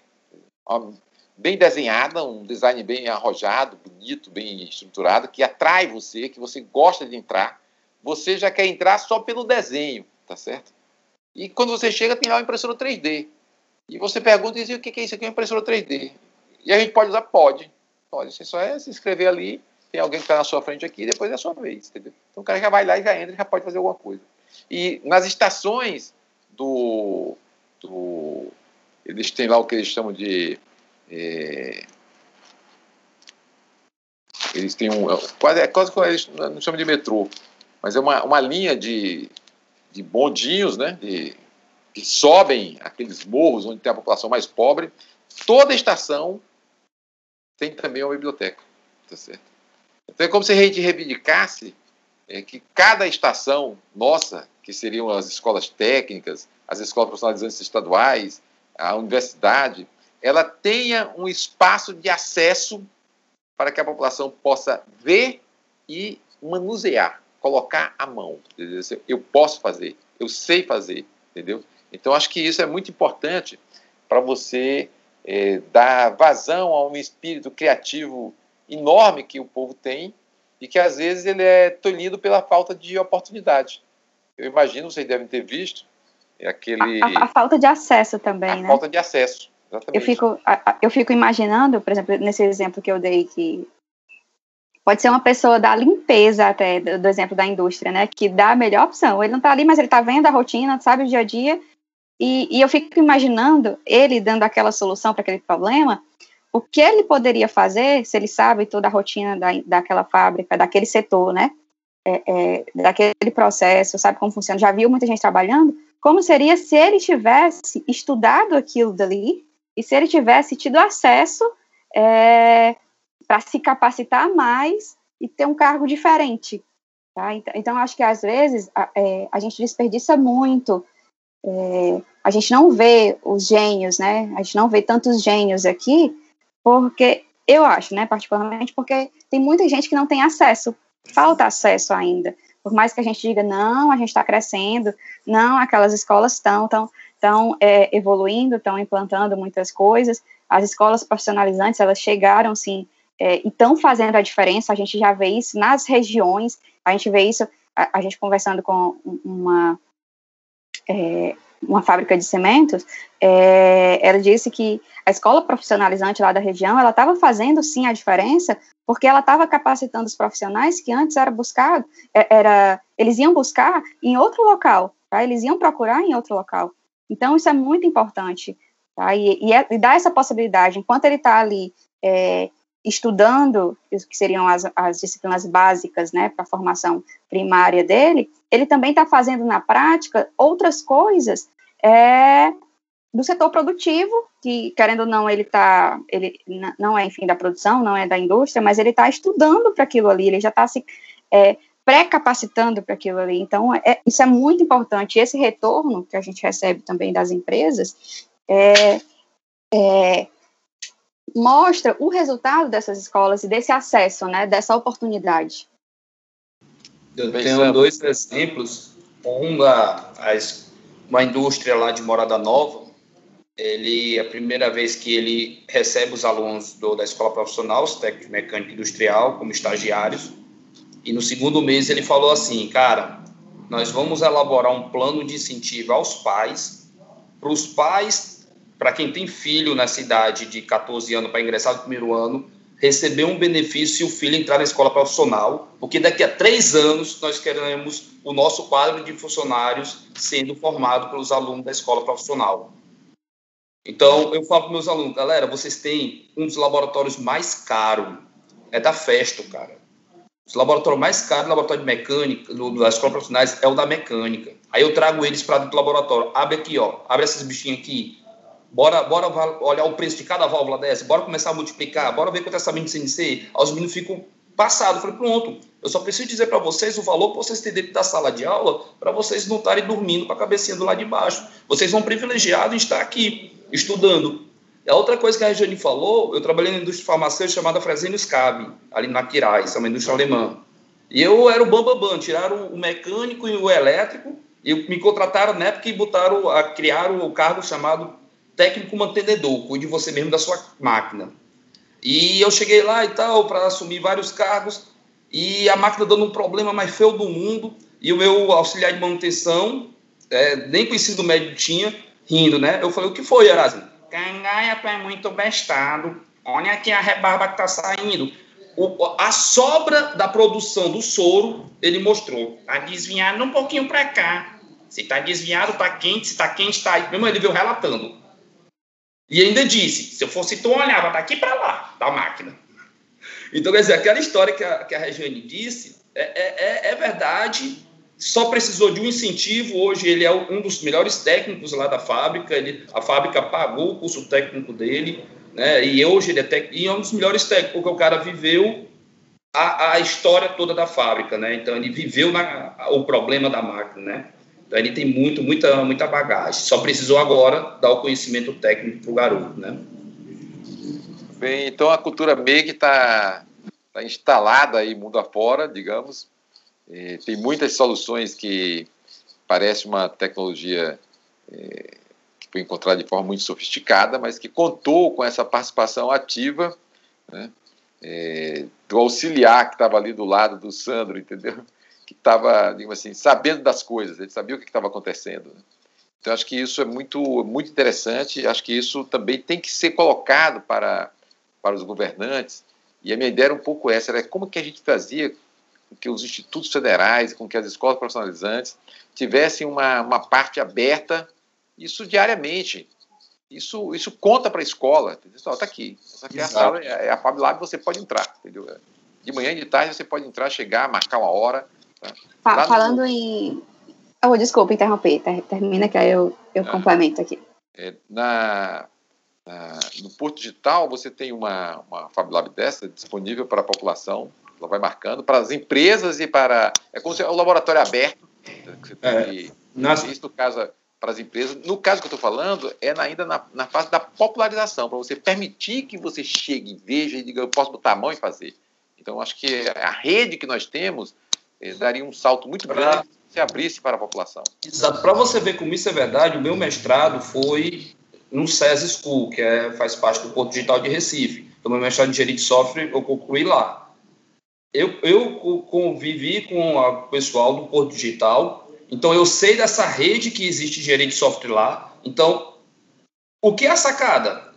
bem desenhada, um design bem arrojado, bonito, bem estruturado, que atrai você, que você gosta de entrar. Você já quer entrar só pelo desenho, tá certo? E quando você chega, tem lá uma impressora 3D. E você pergunta e diz, o que é isso aqui? Uma impressora 3D. E a gente pode usar? Pode. Pode. Você só é se inscrever ali, tem alguém que está na sua frente aqui, e depois é a sua vez, entendeu? Então o cara já vai lá e já entra, já pode fazer alguma coisa. E nas estações do, do eles têm lá o que eles chamam de é, eles têm um quase é quase eles não chamam de metrô, mas é uma, uma linha de, de bondinhos, né? De, que sobem aqueles morros onde tem a população mais pobre. Toda estação tem também uma biblioteca, tá certo? Então é como se a gente reivindicasse é, que cada estação nossa, que seriam as escolas técnicas, as escolas profissionalizantes estaduais, a universidade, ela tenha um espaço de acesso para que a população possa ver e manusear, colocar a mão. Eu posso fazer, eu sei fazer, entendeu? Então, acho que isso é muito importante para você é, dar vazão a um espírito criativo enorme que o povo tem e que, às vezes, ele é tolhido pela falta de oportunidade. Eu imagino, vocês devem ter visto, é aquele... A, a, a falta de acesso também, a né? falta de acesso, exatamente. Eu fico, eu fico imaginando, por exemplo, nesse exemplo que eu dei, que pode ser uma pessoa da limpeza até, do, exemplo da indústria, né, que dá a melhor opção. Ele não está ali, mas ele está vendo a rotina, sabe o dia a dia, e, e eu fico imaginando ele dando aquela solução para aquele problema, o que ele poderia fazer, se ele sabe toda a rotina da, daquela fábrica, daquele setor, né, é, é, daquele processo, sabe como funciona, já viu muita gente trabalhando, como seria se ele tivesse estudado aquilo dali e se ele tivesse tido acesso é, para se capacitar mais e ter um cargo diferente. Tá? Então, então, acho que às vezes a, é, a gente desperdiça muito, é, a gente não vê os gênios, né? A gente não vê tantos gênios aqui, porque eu acho, né, particularmente, porque tem muita gente que não tem acesso, falta acesso ainda. Por mais que a gente diga, não, a gente está crescendo, não, aquelas escolas estão tão, tão, é, evoluindo, estão implantando muitas coisas, as escolas profissionalizantes, elas chegaram, sim, é, e estão fazendo a diferença, a gente já vê isso nas regiões, a gente vê isso, a, a gente conversando com uma, é, uma fábrica de cimentos, é, ela disse que a escola profissionalizante lá da região, ela estava fazendo sim a diferença, porque ela estava capacitando os profissionais que antes era buscado, é, era, eles iam buscar em outro local, tá? eles iam procurar em outro local. Então, isso é muito importante, tá? E, e, é, e dá essa possibilidade, enquanto ele está ali é, estudando, que seriam as, as disciplinas básicas, né, para a formação primária dele, ele também está fazendo na prática outras coisas é, do setor produtivo, que, querendo ou não, ele tá, ele não é, enfim, da produção, não é da indústria, mas ele está estudando para aquilo ali, ele já está se é, pré-capacitando para aquilo ali. Então, é, isso é muito importante. Esse retorno que a gente recebe também das empresas é, é mostra o resultado dessas escolas e desse acesso, né, dessa oportunidade. Eu tenho dois exemplos. Um da uma indústria lá de Morada Nova. Ele a primeira vez que ele recebe os alunos do, da escola profissional, os técnicos mecânico industrial, como estagiários. E no segundo mês ele falou assim, cara, nós vamos elaborar um plano de incentivo aos pais, para os pais para quem tem filho nessa idade de 14 anos para ingressar no primeiro ano, receber um benefício se o filho entrar na escola profissional, porque daqui a três anos nós queremos o nosso quadro de funcionários sendo formado pelos alunos da escola profissional. Então, eu falo para meus alunos, galera, vocês têm um dos laboratórios mais caros, é da Festo, cara. O laboratório mais caro, o laboratório de mecânica, do, das escolas profissionais, é o da mecânica. Aí eu trago eles para dentro do laboratório. Abre aqui, ó. Abre esses bichinhos aqui. Bora, bora olhar o preço de cada válvula dessa, bora começar a multiplicar, bora ver quanto é essa de CNC. Aí os meninos ficam passados. Eu falei, pronto, eu só preciso dizer para vocês o valor que vocês têm dentro da sala de aula para vocês não estarem dormindo com a cabecinha do lado de baixo. Vocês vão privilegiados em estar aqui, estudando. A outra coisa que a Regiane falou, eu trabalhei na indústria farmacêutica chamada Fresenius Cabe, ali na Quirais, é uma indústria alemã. E eu era o bambambam, bam, bam, tiraram o mecânico e o elétrico, e me contrataram na época e botaram, a, criaram o cargo chamado técnico mantenedor, cuide você mesmo da sua máquina. E eu cheguei lá e tal, para assumir vários cargos, e a máquina dando um problema mais feio do mundo, e o meu auxiliar de manutenção, é, nem conhecido médio tinha, rindo, né? Eu falei, o que foi, Erasmo? Cangaia, tu é muito bestado. Olha aqui a rebarba que tá saindo. O, a sobra da produção do soro, ele mostrou. Tá desviado um pouquinho para cá. Se tá desviado, tá quente. Se tá quente, tá. Meu irmão, ele veio relatando. E ainda disse: se eu fosse tu, olhava daqui para lá, da máquina. Então, quer dizer, aquela história que a, que a Regiane disse é, é, é, é verdade, só precisou de um incentivo. Hoje, ele é um dos melhores técnicos lá da fábrica, ele, a fábrica pagou o curso técnico dele, né? e hoje ele é, tec, e é um dos melhores técnicos, porque o cara viveu a, a história toda da fábrica, né? então ele viveu na, o problema da máquina. Né? Então ele tem muito, muita, muita bagagem. Só precisou agora dar o conhecimento técnico para o garoto, né? Bem, então a cultura MEG está tá instalada aí mundo afora, digamos. E tem muitas soluções que parece uma tecnologia é, que foi encontrada de forma muito sofisticada, mas que contou com essa participação ativa né, é, do auxiliar que estava ali do lado do Sandro, entendeu? Que estava, digamos assim, sabendo das coisas, ele sabia o que estava acontecendo. Né? Então, acho que isso é muito, muito interessante, acho que isso também tem que ser colocado para, para os governantes, e a minha ideia era um pouco essa, era como que a gente fazia com que os institutos federais, com que as escolas profissionalizantes tivessem uma, uma parte aberta, isso diariamente. Isso, isso conta para a escola. Está aqui. Essa aqui é a sala, é a Fab Lab, você pode entrar. Entendeu? De manhã e de tarde você pode entrar, chegar, marcar uma hora. Tá? Falando no... em. Oh, desculpa interromper, termina que aí eu, eu ah, complemento aqui. É, na, na, no Porto Digital, você tem uma, uma Fab Lab dessa disponível para a população, ela vai marcando, para as empresas e para. É como se é um laboratório aberto. Que você tem é, que, nas... Isso, no caso, para as empresas. No caso que eu estou falando, é na, ainda na, na, fase da popularização, para você permitir que você chegue, veja e diga, eu posso botar a mão e fazer. Então, acho que a rede que nós temos daria um salto muito grande se abrisse para a população. Exato. Para você ver como isso é verdade, o meu mestrado foi no SES School, que é, faz parte do Porto Digital de Recife. Então, meu mestrado em engenharia de software eu concluí lá. Eu, eu convivi com o pessoal do Porto Digital então, eu sei dessa rede que existe de gerente de software lá. Então, o que é a sacada?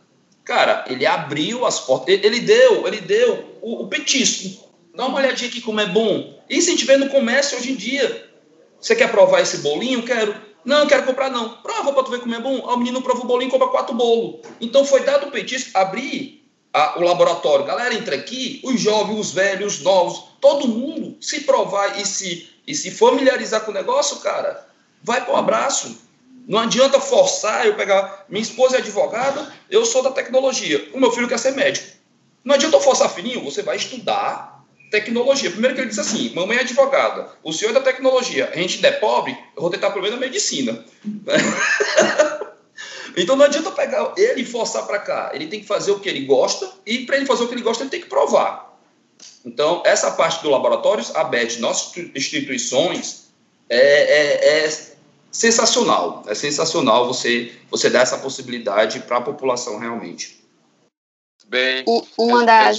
Cara, ele abriu as portas, ele deu, ele deu o, o petisco. Dá uma olhadinha aqui como é bom. Isso a gente vê no comércio hoje em dia. Você quer provar esse bolinho? Quero. Não, quero comprar não. Prova para tu ver como é bom. O menino prova o bolinho e compra quatro bolos. Então foi dado o petisco, abrir a, o laboratório. Galera, entra aqui, os jovens, os velhos, os novos, todo mundo se provar e se e se familiarizar com o negócio, cara, vai para o abraço. Não adianta forçar eu pegar. Minha esposa é advogada, eu sou da tecnologia. O meu filho quer ser médico. Não adianta eu forçar fininho, você vai estudar tecnologia. Primeiro que ele disse assim: mamãe é advogada, o senhor é da tecnologia, a gente ainda é pobre, eu vou tentar pelo menos a medicina. então não adianta pegar ele e forçar para cá. Ele tem que fazer o que ele gosta, e para ele fazer o que ele gosta, ele tem que provar. Então, essa parte do laboratórios, a BET, nossas instituições, é, é, é, sensacional. É sensacional você, você dar essa possibilidade para a população realmente. Bem, uma das,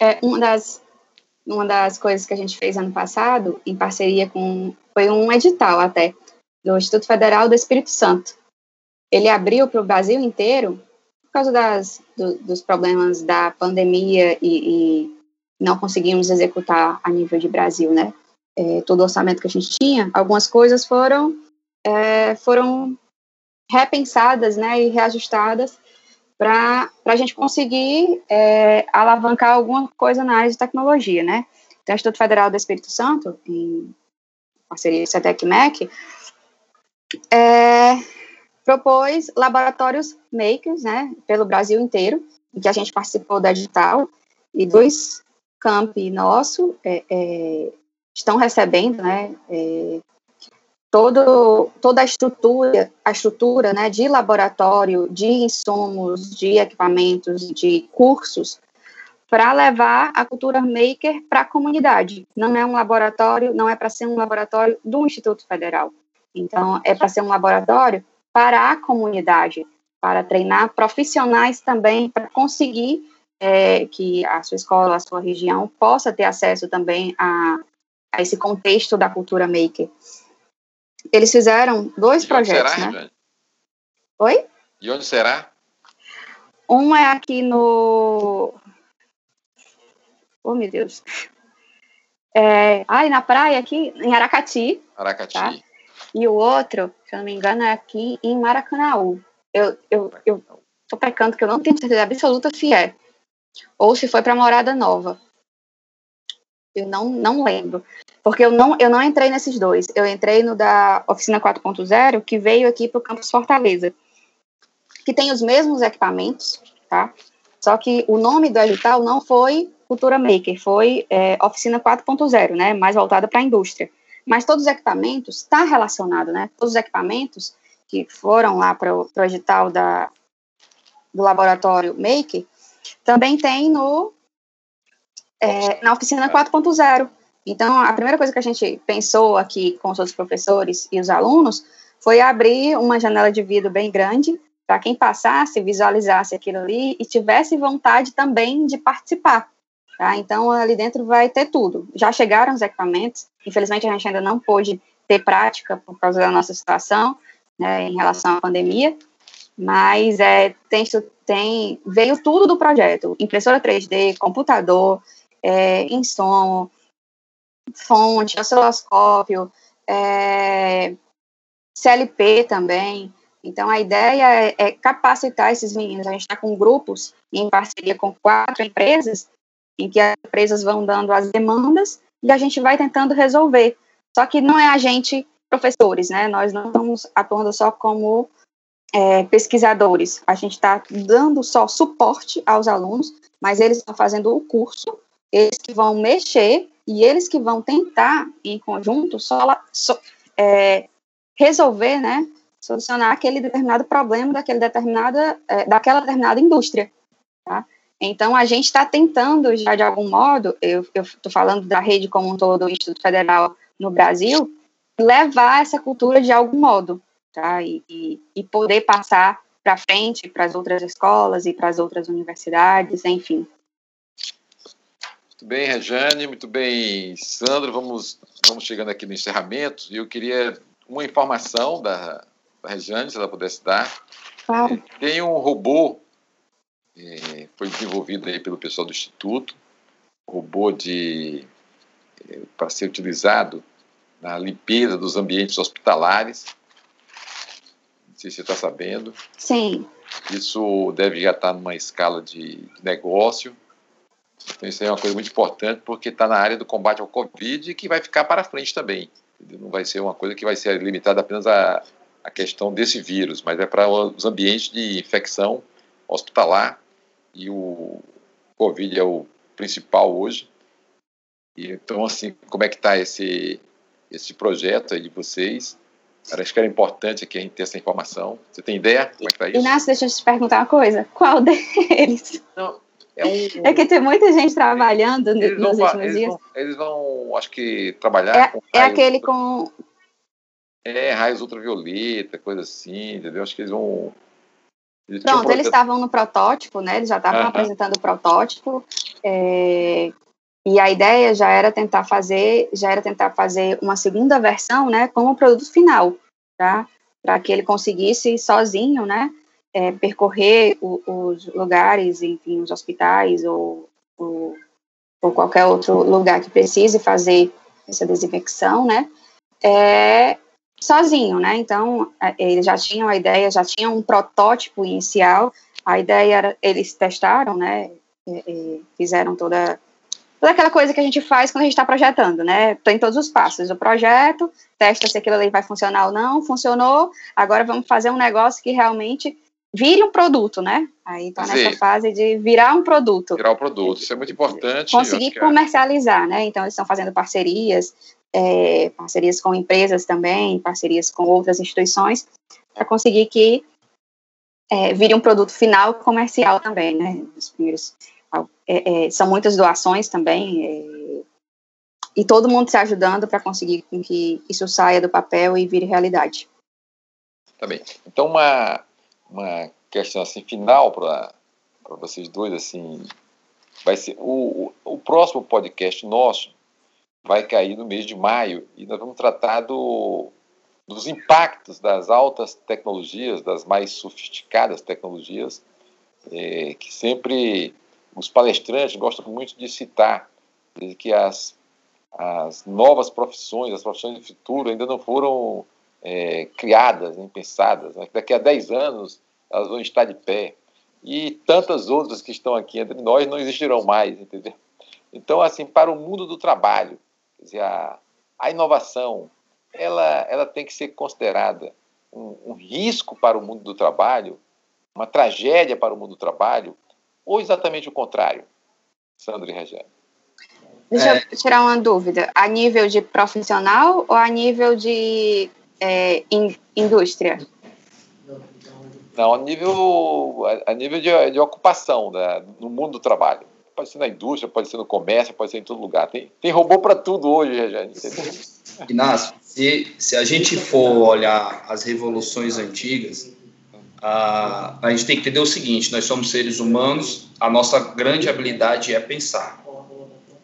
é, uma das uma das coisas que a gente fez ano passado, em parceria com. Foi um edital até, do Instituto Federal do Espírito Santo. Ele abriu para o Brasil inteiro, por causa das, do, dos problemas da pandemia e, e não conseguimos executar a nível de Brasil, né? É, todo o orçamento que a gente tinha, algumas coisas foram é, foram repensadas, né, e reajustadas para a gente conseguir é, alavancar alguma coisa na área de tecnologia, né? Então, o Instituto Federal do Espírito Santo, em parceria com a SETEC-MEC, é, propôs laboratórios makers, né, pelo Brasil inteiro, em que a gente participou da digital, e dois campi nosso é, é, estão recebendo, né, é, todo, toda a estrutura, a estrutura, né, de laboratório, de insumos, de equipamentos, de cursos, para levar a cultura maker para a comunidade. Não é um laboratório, não é para ser um laboratório do Instituto Federal. Então, é para ser um laboratório para a comunidade, para treinar profissionais também, para conseguir é, que a sua escola, a sua região possa ter acesso também a, a esse contexto da cultura maker. Eles fizeram dois de projetos, será, né? Oi? De onde será? Um é aqui no. Oh, meu Deus. É... Ai, na praia aqui, em Aracati. Aracati. Tá? E o outro, se eu não me engano, é aqui em Maracanaú. Eu, eu, eu tô pecando que eu não tenho certeza absoluta se é ou se foi para Morada Nova. Eu não, não lembro. Porque eu não, eu não entrei nesses dois. Eu entrei no da Oficina 4.0, que veio aqui para o Campus Fortaleza, que tem os mesmos equipamentos, tá? Só que o nome do edital não foi Cultura Maker, foi é, Oficina 4.0, né? Mais voltada para a indústria. Mas todos os equipamentos está relacionado, né? Todos os equipamentos que foram lá para o edital da, do laboratório Maker também tem no é, na oficina 4.0. Então, a primeira coisa que a gente pensou aqui com os outros professores e os alunos foi abrir uma janela de vidro bem grande para quem passasse, visualizasse aquilo ali e tivesse vontade também de participar. Tá? Então, ali dentro vai ter tudo. Já chegaram os equipamentos, infelizmente a gente ainda não pôde ter prática por causa da nossa situação né, em relação à pandemia, mas é, tem, tem, veio tudo do projeto, impressora 3D, computador, é, insomo, fonte, osciloscópio, é, CLP também. Então, a ideia é, é capacitar esses meninos. A gente está com grupos em parceria com quatro empresas, em que as empresas vão dando as demandas e a gente vai tentando resolver. Só que não é a gente, professores, né? Nós não estamos atuando só como é, pesquisadores. A gente está dando só suporte aos alunos, mas eles estão fazendo o curso, eles que vão mexer e eles que vão tentar, em conjunto, só, só é, resolver, né? Solucionar aquele determinado problema daquele determinada, é, daquela determinada indústria. Tá? Então, a gente está tentando, já de algum modo, eu estou falando da rede como um todo, do Instituto Federal no Brasil, levar essa cultura de algum modo, tá? E, e, e poder passar para frente para as outras escolas e para as outras universidades, enfim. Muito bem, Rejane, muito bem, Sandro. Vamos, vamos chegando aqui no encerramento. E eu queria uma informação da, da Rejane, se ela pudesse dar. Claro. Tem um robô, é, foi desenvolvido aí pelo pessoal do Instituto, robô de é, para ser utilizado na limpeza dos ambientes hospitalares. Não sei se você está sabendo. Sim. Isso deve já estar numa escala de negócio. Então, isso é uma coisa muito importante, porque está na área do combate ao Covid e que vai ficar para frente também. Não vai ser uma coisa que vai ser limitada apenas à, à questão desse vírus, mas é para os ambientes de infecção hospitalar. E o Covid é o principal hoje. E, então, assim, como é que está esse, esse projeto aí de vocês? Acho que era importante aqui a gente ter essa informação. Você tem ideia como é que está isso? Inácio, deixa eu te perguntar uma coisa. Qual deles? Não, é, um, é que tem muita gente trabalhando eles nos vão, últimos eles dias. Vão, eles vão, acho que, trabalhar É, com é aquele ultra- com. É, raios ultravioleta, coisa assim, entendeu? Acho que eles vão... Eles Pronto, eles estavam no protótipo, né? Eles já estavam apresentando o protótipo. é, e a ideia já era tentar fazer, já era tentar fazer uma segunda versão, né, com o produto final, tá? Para que ele conseguisse sozinho, né, é, percorrer o- os lugares, enfim, os hospitais ou, ou, ou qualquer outro lugar que precise fazer essa desinfecção, né, é, sozinho, né? Então, eles já tinham a ideia, já tinham um protótipo inicial. A ideia era, eles testaram, né? é, é, fizeram toda, toda aquela coisa que a gente faz quando a gente está projetando, né? Tem todos os passos do projeto, testa se aquilo ali vai funcionar ou não, funcionou, agora vamos fazer um negócio que realmente vire um produto, né? Aí está nessa fase de virar um produto Virar o produto. Isso é muito importante. conseguir é- comercializar, né? Então eles estão fazendo parcerias, é, parcerias com empresas também, parcerias com outras instituições, para conseguir que é, vire um produto final comercial também, né? Os primeiros é, é, são muitas doações também é, e todo mundo se ajudando para conseguir que isso saia do papel e vire realidade. Tá bem. Então, uma, uma questão assim, final para vocês dois, assim, vai ser o, o, próximo podcast nosso vai cair no mês de maio e nós vamos tratar do, dos impactos das altas tecnologias, das mais sofisticadas tecnologias, eh, que sempre os palestrantes gostam muito de citar, que as, as novas profissões, as profissões do futuro ainda não foram é, criadas, nem pensadas. Né? Daqui a 10 anos elas vão estar de pé. E tantas outras que estão aqui entre nós não existirão mais, entendeu? Então, assim, para o mundo do trabalho, quer dizer, a, a inovação, ela, ela tem que ser considerada um, um risco para o mundo do trabalho, uma tragédia para o mundo do trabalho, ou exatamente o contrário, Sandro e Regiane? Deixa É. eu tirar uma dúvida. A nível de profissional ou a nível de é, in- indústria? Não, a nível, a, nível de, de ocupação da, no mundo do trabalho. Pode ser na indústria, pode ser no comércio, pode ser em todo lugar. Tem, tem robô para tudo hoje, Regiane. entendeu? Inácio, Se, se a gente for olhar as revoluções antigas, a, a gente tem que entender o seguinte: nós somos seres humanos, a nossa grande habilidade é pensar.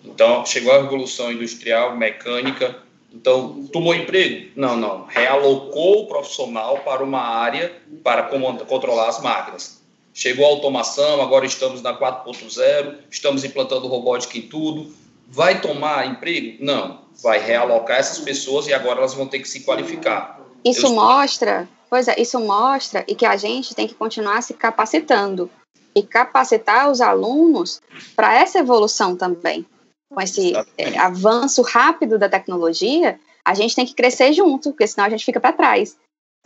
Então, chegou a revolução industrial, mecânica, então, tomou emprego? Não, não. Realocou o profissional para uma área para controlar as máquinas. Chegou a automação, agora estamos na 4.0, estamos implantando robótica em tudo. Vai tomar emprego? Não. Vai realocar essas pessoas e agora elas vão ter que se qualificar. Isso Eu mostra, pois é, isso mostra e que a gente tem que continuar se capacitando e capacitar os alunos para essa evolução também com esse é, avanço rápido da tecnologia, a gente tem que crescer junto, porque senão a gente fica para trás.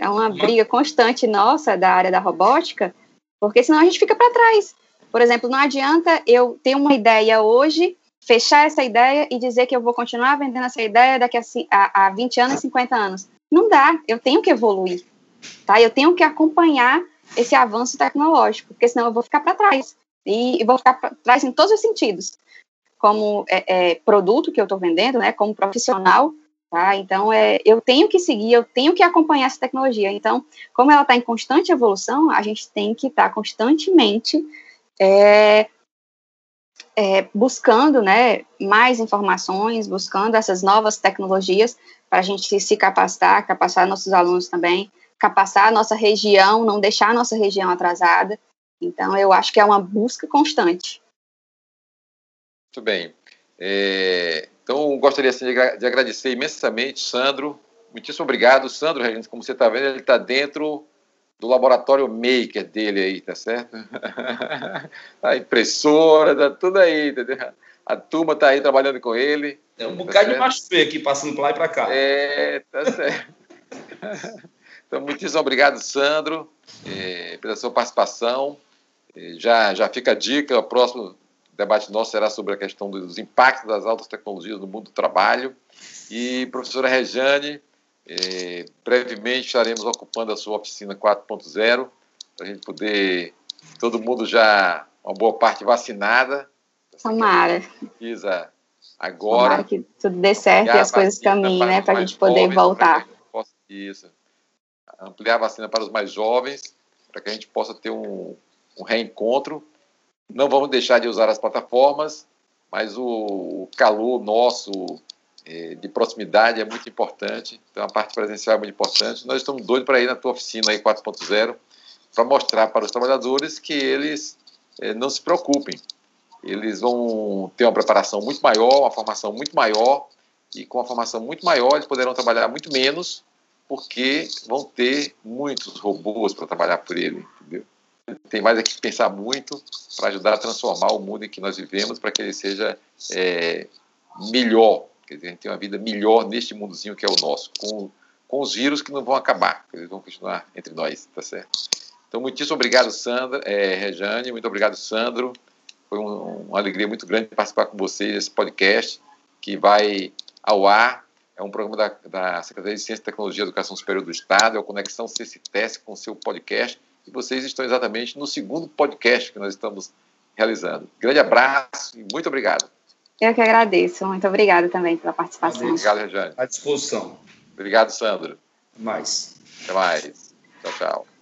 É uma briga constante nossa da área da robótica, porque senão a gente fica para trás. Por exemplo, não adianta eu ter uma ideia hoje, fechar essa ideia e dizer que eu vou continuar vendendo essa ideia daqui a, a, a 20 anos, 50 anos. Não dá, eu tenho que evoluir, tá? Eu tenho que acompanhar esse avanço tecnológico, porque senão eu vou ficar para trás. E, e vou ficar para trás em todos os sentidos como é, é, produto que eu estou vendendo, né, como profissional, tá? Então, é, eu tenho que seguir, eu tenho que acompanhar essa tecnologia. Então, como ela está em constante evolução, a gente tem que estar tá constantemente é, é, buscando, né, mais informações, buscando essas novas tecnologias para a gente se capacitar, capacitar nossos alunos também, capacitar a nossa região, não deixar a nossa região atrasada. Então, eu acho que é uma busca constante. Muito bem. É, então, gostaria assim, de agradecer imensamente, Sandro. Muitíssimo obrigado. Sandro, como você está vendo, ele está dentro do laboratório maker dele aí, tá certo? a impressora, tá tudo aí, entendeu? A turma está aí trabalhando com ele. É um tá bocado certo? de macho feio aqui, passando para lá e para cá. É, tá certo. então, muitíssimo obrigado, Sandro, é, pela sua participação. É, já, já fica a dica, o próximo debate nosso será sobre a questão dos impactos das altas tecnologias no mundo do trabalho. E, professora Rejane, eh, brevemente estaremos ocupando a sua oficina 4.0, para a gente poder, todo mundo já, uma boa parte vacinada. Tomara. Precisa agora. Tomara que tudo dê certo e as coisas caminhem, né, para a gente poder jovens, voltar. Possa, isso. Ampliar a vacina para os mais jovens, para que a gente possa ter um, um reencontro não vamos deixar de usar as plataformas, mas o, calor nosso é, de proximidade é muito importante. Então, a parte presencial é muito importante. Nós estamos doidos para ir na tua oficina aí 4.0 para mostrar para os trabalhadores que eles é, não se preocupem. Eles vão ter uma preparação muito maior, uma formação muito maior, e com a formação muito maior eles poderão trabalhar muito menos, porque vão ter muitos robôs para trabalhar por ele? Tem mais aqui que pensar muito para ajudar a transformar o mundo em que nós vivemos para que ele seja é, melhor, quer dizer, a gente tem uma vida melhor neste mundozinho que é o nosso, com, com os vírus que não vão acabar, eles vão continuar entre nós, tá certo? Então, muitíssimo obrigado, Sandra, é, Rejane, muito obrigado, Sandro. Foi um, uma alegria muito grande participar com vocês desse podcast que vai ao ar. É um programa da, da Secretaria de Ciência, Tecnologia e Educação Superior do Estado, é o Conexão CCTES com o seu podcast e vocês estão exatamente no segundo podcast que nós estamos realizando. Grande abraço e muito obrigado. Eu que agradeço. Muito obrigada também pela participação. Obrigado, Rejane. À disposição. Obrigado, Sandro. Até mais. Até mais. Tchau, tchau.